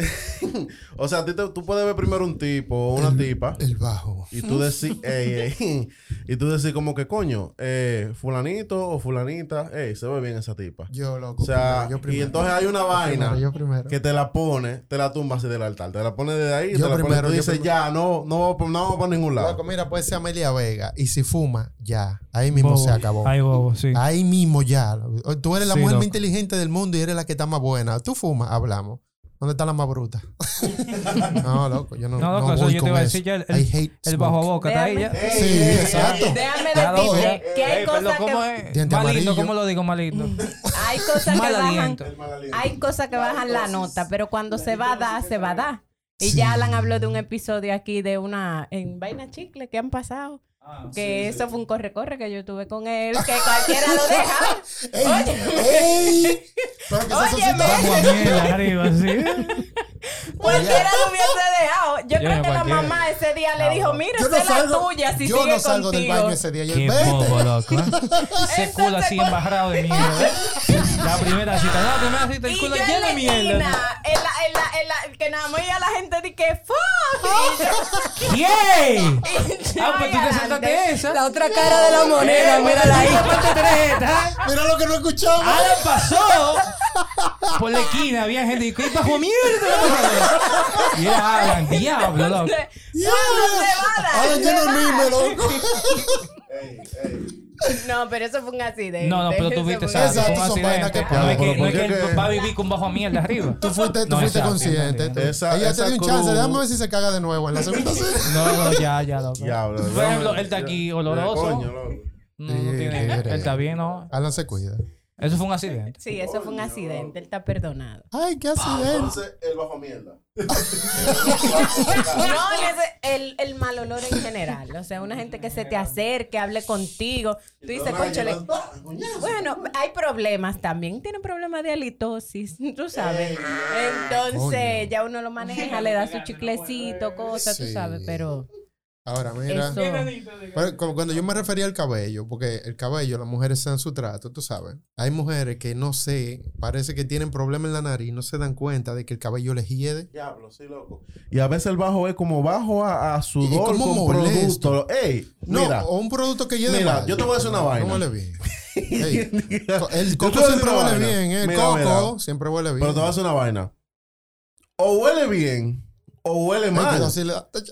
o sea, a ti te- tú puedes ver primero un tipo o una El- tipa El bajo. y tú decís, ey, ey, y tú decís como que coño, eh, fulanito o fulanita, ey, se ve bien esa tipa. Yo, loco. O sea, primero, yo y primero. entonces hay una Yo vaina primero, yo primero. que te la pone, te la tumba así del altar, te la pone de ahí, y Yo te la pone, tú dices, ya, no, no, vamos por- no vamos por ningún lado. Loco, mira, puede ser Amelia Vega. Y si fuma, ya. Ahí mismo Bobo. se acabó. Ay, bobo, sí. Ahí mismo ya. Tú eres la Sí, mujer loco. más inteligente del mundo y eres la que está más buena. Tú fumas, hablamos. ¿Dónde está la más bruta? no, loco, yo no, No, loco, no eso voy yo te iba a decir ya el- bajo boca está ahí ya. Sí, exacto. Déjame decirte que hay cosas ¿cómo que amarillo. ¿cómo lo digo? Más lindo. hay cosas que bajan hay cosas que bajan la nota, pero cuando se va a dar, se va a dar. Y ya Alan habló de un episodio aquí de una en Vaina Chicle que han pasado. Que eso fue un corre-corre que yo tuve con él, que cualquiera lo deja. ¡Ey! ¡Ey! Pero que a mierda arriba, sí. Cualquiera lo hubiese dejado. Yo Yo creo no que la mamá ese día le dijo, mira, esa no es la tuya si yo sigue no salgo del contigo. baño ese día. Yo, Qué bobo, loco. ¿eh? Ese culo se así embarrado de mierda. ¿eh? La primera cita. No, la primera cita, el Y culo lleno la de mierda. en la, en la, en la, que nada más iba la gente de que fuck. ¡Yay! Ah, pues tú te esa. La otra cara de la moneda, mírala ahí. Mira lo que no escuchamos. Ahora pasó por la esquina, había gente y ¿qué bajo mierda? Y era Alan, diablo, loco. Ahora lleno el mime, loco. Ey, ey. No, pero eso fue un accidente. No, no, pero tú viste, ¿sabes? Fue un son vainas que No es que, pasan. no es que Pero ¿por él qué? va a vivir con bajo mierda arriba. Tú fuiste, tú No, fuiste exacto, consciente. entiendo. Ella Esa- te dio un esa chance. Déjame ver si se caga de nuevo en la segunda serie. No, no, ya, ya, loco. Diablo. Por ejemplo, él está aquí oloroso. Coño, loco. No, no tiene, él está bien, ¿no? Alan se cuida. Eso fue un accidente. Sí, eso fue un accidente. Él está perdonado. Ay, qué accidente. Entonces, el bajo mierda. No, ese- el, el mal olor en general. O sea, una gente que se te acerque, hable contigo. Tú dices, conchale. Bueno, hay problemas también. Tienen problemas de halitosis, tú sabes. Entonces, ya uno lo maneja, le da su chiclecito, cosas, tú sabes, pero Ahora, mira. como cuando yo me refería al cabello, porque el cabello, las mujeres se dan su trato, tú sabes. Hay mujeres que no sé, parece que tienen problemas en la nariz, no se dan cuenta de que el cabello les hiede. Diablo, sí, loco. Y a veces el bajo es como bajo a, a Y sudor como con molesto. producto. Ey, No, mira. o un producto que hiede Mira, mal. yo te voy a decir una vaina. No huele bien. Ey, el coco siempre huele vaina. bien, ¿eh? el Mira, coco mira. siempre huele bien. Pero te voy a decir una vaina. O huele bien o huele mal.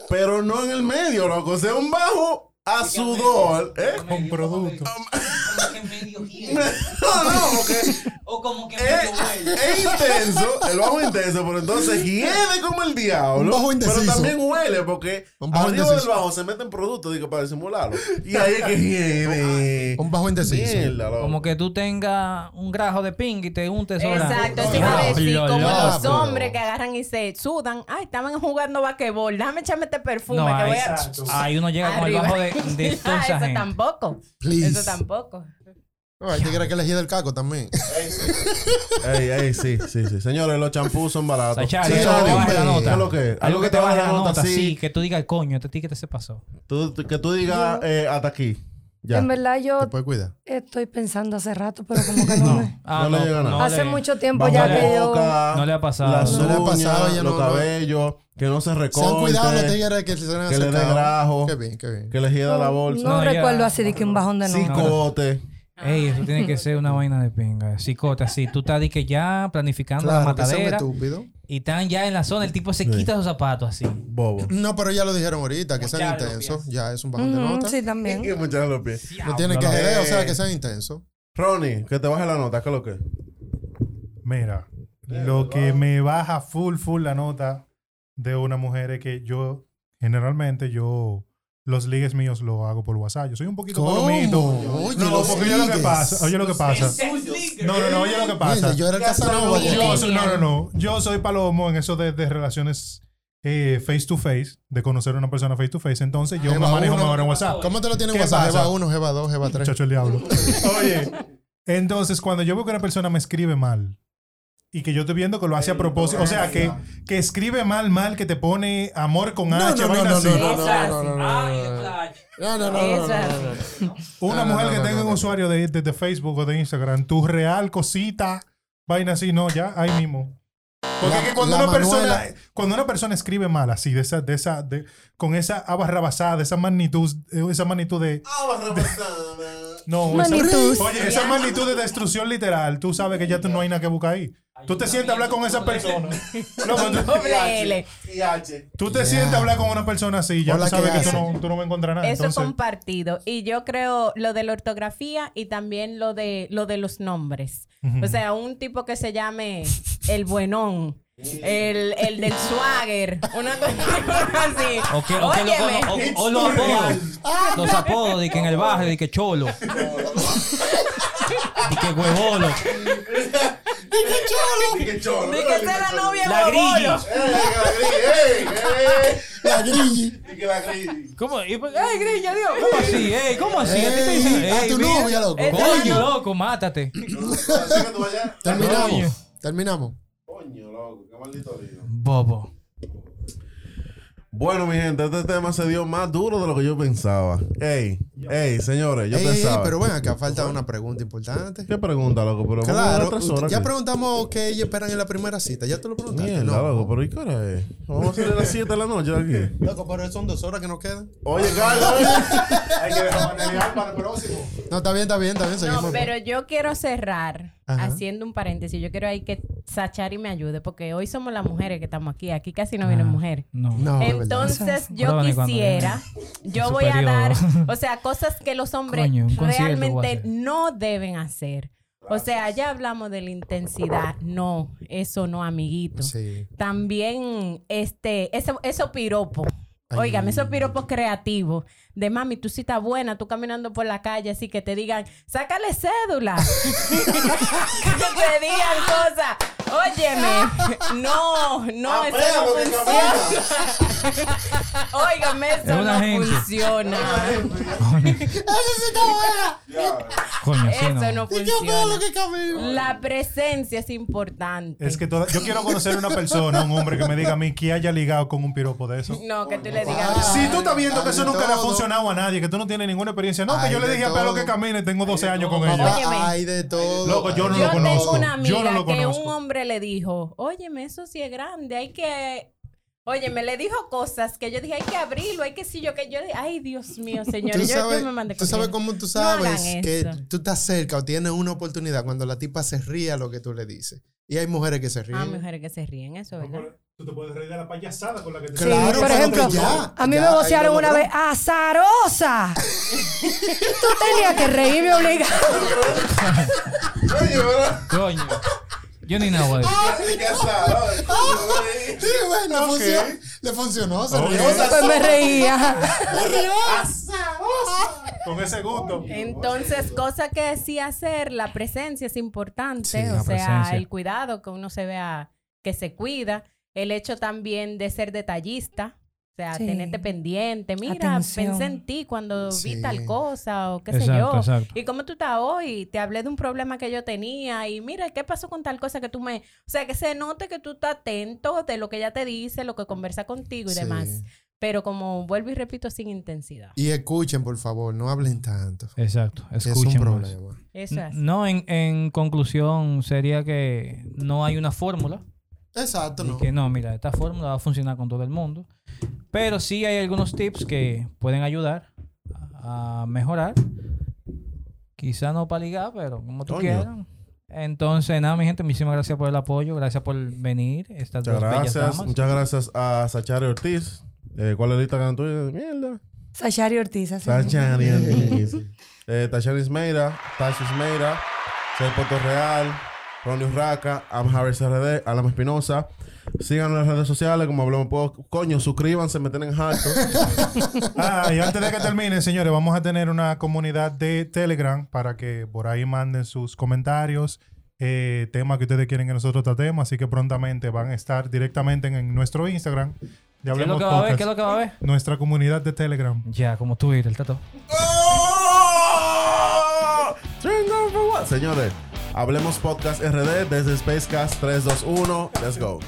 Pero no en el medio, loco. O sea, un bajo a sudor. ¿eh? Con producto. No, no, porque O como que es, es intenso, el bajo intenso, pero entonces hiede como el diablo. Un bajo Pero también huele, porque Un bajo arriba indeciso. del bajo se meten productos digo, para disimularlo. Y ahí es que hiede. Un bajo indeciso. Mierda. Como que tú tengas un grajo de ping y te untes sola. Exacto, eso iba a decir, como los hombres que agarran y se sudan. Ay, estaban jugando basquetbol. Déjame echarme este perfume No, que ahí, voy a. ahí uno llega con el Arriba. bajo de, de Ah, eso gente. tampoco. Please. Eso tampoco. No, hay tigres que le hiede el caco también. Ey, ey, sí, sí, sí. Señores, los champús son baratos. Sachari, Sí, algo que te baje la nota. ¿Qué es lo que? Algo que te baje la nota, sí. Que tú digas, coño, este ticket se pasó. Tú- que tú digas eh, hasta aquí. Ya. En verdad yo Te puedes cuidar. estoy pensando hace rato, pero como que no, me... Ah, No le llega nada. Hace le- mucho tiempo Bajo ya que yo... boca, No le ha pasado. Las No le ha uñas, pasado, ya los no- no- cabellos, que no se Se recorte. han cuidado los tigres que se han que le dé grajo. Qué bien, qué bien. Que les hieda la bolsa. No, No, recuerdo así de que un bajón de no. Cicote. Ey, eso tiene que ser una vaina de pinga. Cicote, así. Tú estás di que ya planificando la Claro, que matadera. Y están ya en la zona. El tipo se quita sus zapatos así. Bobo. No, pero ya lo dijeron ahorita, que sean intensos. Ya es un bajón de Ujú, nota. sí, también. Que muchas los pies. No tienen que joder, o sea, que sean intensos. Ronnie, que te baje la nota. ¿Qué es lo que? es? Mira, lo que me baja full, full la nota de una mujer es que yo, generalmente, yo los ligues míos lo hago por WhatsApp. Yo soy un poquito ¿Cómo? palomito. Oye, no, los porque oye lo que pasa. Oye lo que pasa. No, no, no, oye lo que pasa. Mira, yo era el Casanova. Yo- Yo soy- no, no, no. Yo soy palomo en eso de, de relaciones eh, face to face, de conocer a una persona face to face. Entonces yo me manejo uno. mejor en WhatsApp. ¿Cómo te lo tienen ¿Qué WhatsApp? Jeva 1, Jeva 2, Jeva 3. Chacho el diablo. Oye, entonces cuando yo veo que una persona me escribe mal y que yo estoy viendo que lo hace a propósito, o sea, que, que escribe mal, mal, que te pone amor con H, no, no, vaina no, así. no, no. Una mujer que tenga un usuario de, de- de Facebook o de Instagram, tu real cosita, vaina así, no, ya, ahí mismo. Porque La- es que cuando una persona, cuando una persona escribe mal así, de esa, de esa, de, con esa abarrabasada, de esa magnitud, eh, esa magnitud de, no, esa- Magnitud. oye, esa magnitud de destrucción literal, tú sabes que ya tú no hay nada que buscar ahí. Tú te sientes a hablar con esa persona. Tú, Doble L. Y H. tú te sientes a hablar con una persona así, ya tú sabes ¿qué que tú no, tú no vas a encontrar nada. Eso Entonces, compartido. Y yo creo lo de la ortografía y también lo de lo de los nombres. O sea, un tipo que se llame el buenón. El, el del swagger, una cosa así. O, que, o, que lo- Óyeme. o- o- o los apodos. Los apodos de que en el barrio, de que cholo. De que huevolo. Y que cholo. De que sea la novia La grilla. ¡Ey, ey! La grilli. ey! Y que la grilla. ¿Cómo? Y pues, ¡Ey, grilla, Dios! ¿Cómo así? ¡Ey, cómo así? ¿A ti te dicen, a tu novia, loco. Coño, loco, mátate. Terminamos. Terminamos. Coño, loco, qué maldito lío. Bobo. Bueno, mi gente, este tema se dio más duro de lo que yo pensaba. Ey, ey, señores, yo Ey, ey, ey, pensaba. pero ven acá, falta una pregunta importante. ¿Qué pregunta, loco? Pero Claro, tres horas ya preguntamos qué ellos esperan en la primera cita. ¿Ya tú lo preguntaste? Mierda, no. loco, pero ¿y qué hora es? Vamos a salir a las 7 de la noche de aquí. Loco, pero son dos horas que nos quedan. Oye, Carlos. Hay que dejar material para el próximo. No, está bien, está bien, está bien. Seguimos. No, pero yo quiero cerrar Ajá. haciendo un paréntesis. Yo quiero ahí que Sachari me ayude, porque hoy somos las mujeres que estamos aquí. Aquí casi no vienen Ah, mujeres. No. No. Entonces, yo quisiera, yo voy a dar, o sea, cosas que los hombres Coño, realmente no deben hacer. O sea, ya hablamos de la intensidad. No, eso no, amiguito. Sí. También, este, eso, eso piropo. Oigan, esos piropos creativos. De mami, tú sí estás buena, tú caminando por la calle, así que te digan, sácale cédula. que te digan cosas. Óyeme, no, no, eso no funciona. Óigame, eso Es una no gente. funciona. Coño, sí, Eso no ¿Y qué fue lo funciona. que camino? La presencia es importante. Es que toda- yo quiero conocer una persona, un hombre que me diga a mí que haya ligado con un piropo de eso. No, que tú le digas. Si tú estás viendo que eso nunca le ha funcionado a nadie, que tú no tienes ninguna experiencia. No, que yo le dije a Pelo que camine, tengo 12 años con ella. Hay de todo. Loco, yo no lo Yo conozco. tengo una Yo no lo que conozco. un hombre le dijo, óyeme, eso sí es grande, hay que... Óyeme, le dijo cosas que yo dije, hay que abrirlo, hay que sí, yo que yo dije, ay, Dios mío, Tú señores, yo, sabes, yo me mandé tú sabes cómo tú No sabes que eso. tú estás cerca o tienes una oportunidad cuando la tipa se ríe a lo que tú le dices. Y hay mujeres que se ríen. Ah, mujeres que se ríen, eso, ¿verdad? Tú te puedes reír de la payasada con la que te Sí, Claro, por ejemplo, ya, a mí ya, me vocearon una vez, ¡azarosa! Tú tenías que reírme obligado. Oye, ¿verdad? Coño. Yo ni nada voy a decir. ¿Qué pasa? Sí, güey, le, Ok. funcionó, le funcionó. Se Ok. rió. Pues me reía. Con ese gusto. Entonces, cosa que sí hacer, la presencia es importante, Sí, o sea, presencia. el cuidado, que uno se vea que se cuida, el hecho también de ser detallista, sea, Sí. tenerte pendiente, mira, Atención. pensé en ti cuando vi tal cosa o qué sé yo. exacto. ¿Y cómo tú estás hoy? Te hablé de un problema que yo tenía y mira, ¿qué pasó con tal cosa que tú me... O sea, que se note que tú estás atento de lo que ella te dice, lo que conversa contigo y Sí. demás. Pero como vuelvo y repito, sin intensidad. Y escuchen, por favor, no hablen tanto. Exacto. que Es un Escuchen más. problema. Eso es. No, en, en conclusión sería que no hay una fórmula. Exacto, Y no. que no, mira, esta fórmula va a funcionar con todo el mundo. Pero sí hay algunos tips que pueden ayudar a mejorar. Quizá no para ligar, pero como tú Coño. quieras. Entonces, nada, mi gente, muchísimas gracias por el apoyo. Gracias por venir. Estas Muchas dos bellas gracias. damas. Muchas gracias a Sachari Ortiz. Eh, ¿Cuál es el Instagram tuyo? Mierda. Sachari Ortiz. así. Sachari Ortiz. eh, Tachari Ismeira. Tashi Ismeira. Soy Puerto Real. Ronnie Urraca. Am Harris RD. Alam Espinosa. Síganos en las redes sociales como hablamos poco. Coño, suscríbanse, me tienen harto. Ah, y antes de que termine, señores, vamos a tener una comunidad de Telegram para que por ahí manden sus comentarios, eh, temas que ustedes quieren que nosotros tratemos. Así que prontamente van a estar directamente en, en nuestro Instagram. De ¿Qué es lo que va a? Podcast. ¿Qué es lo que va a haber? Nuestra comunidad de Telegram. Ya, como tú, el tato. What? Señores, Hablemos Podcast RD desde Spacecast 321. Let's go.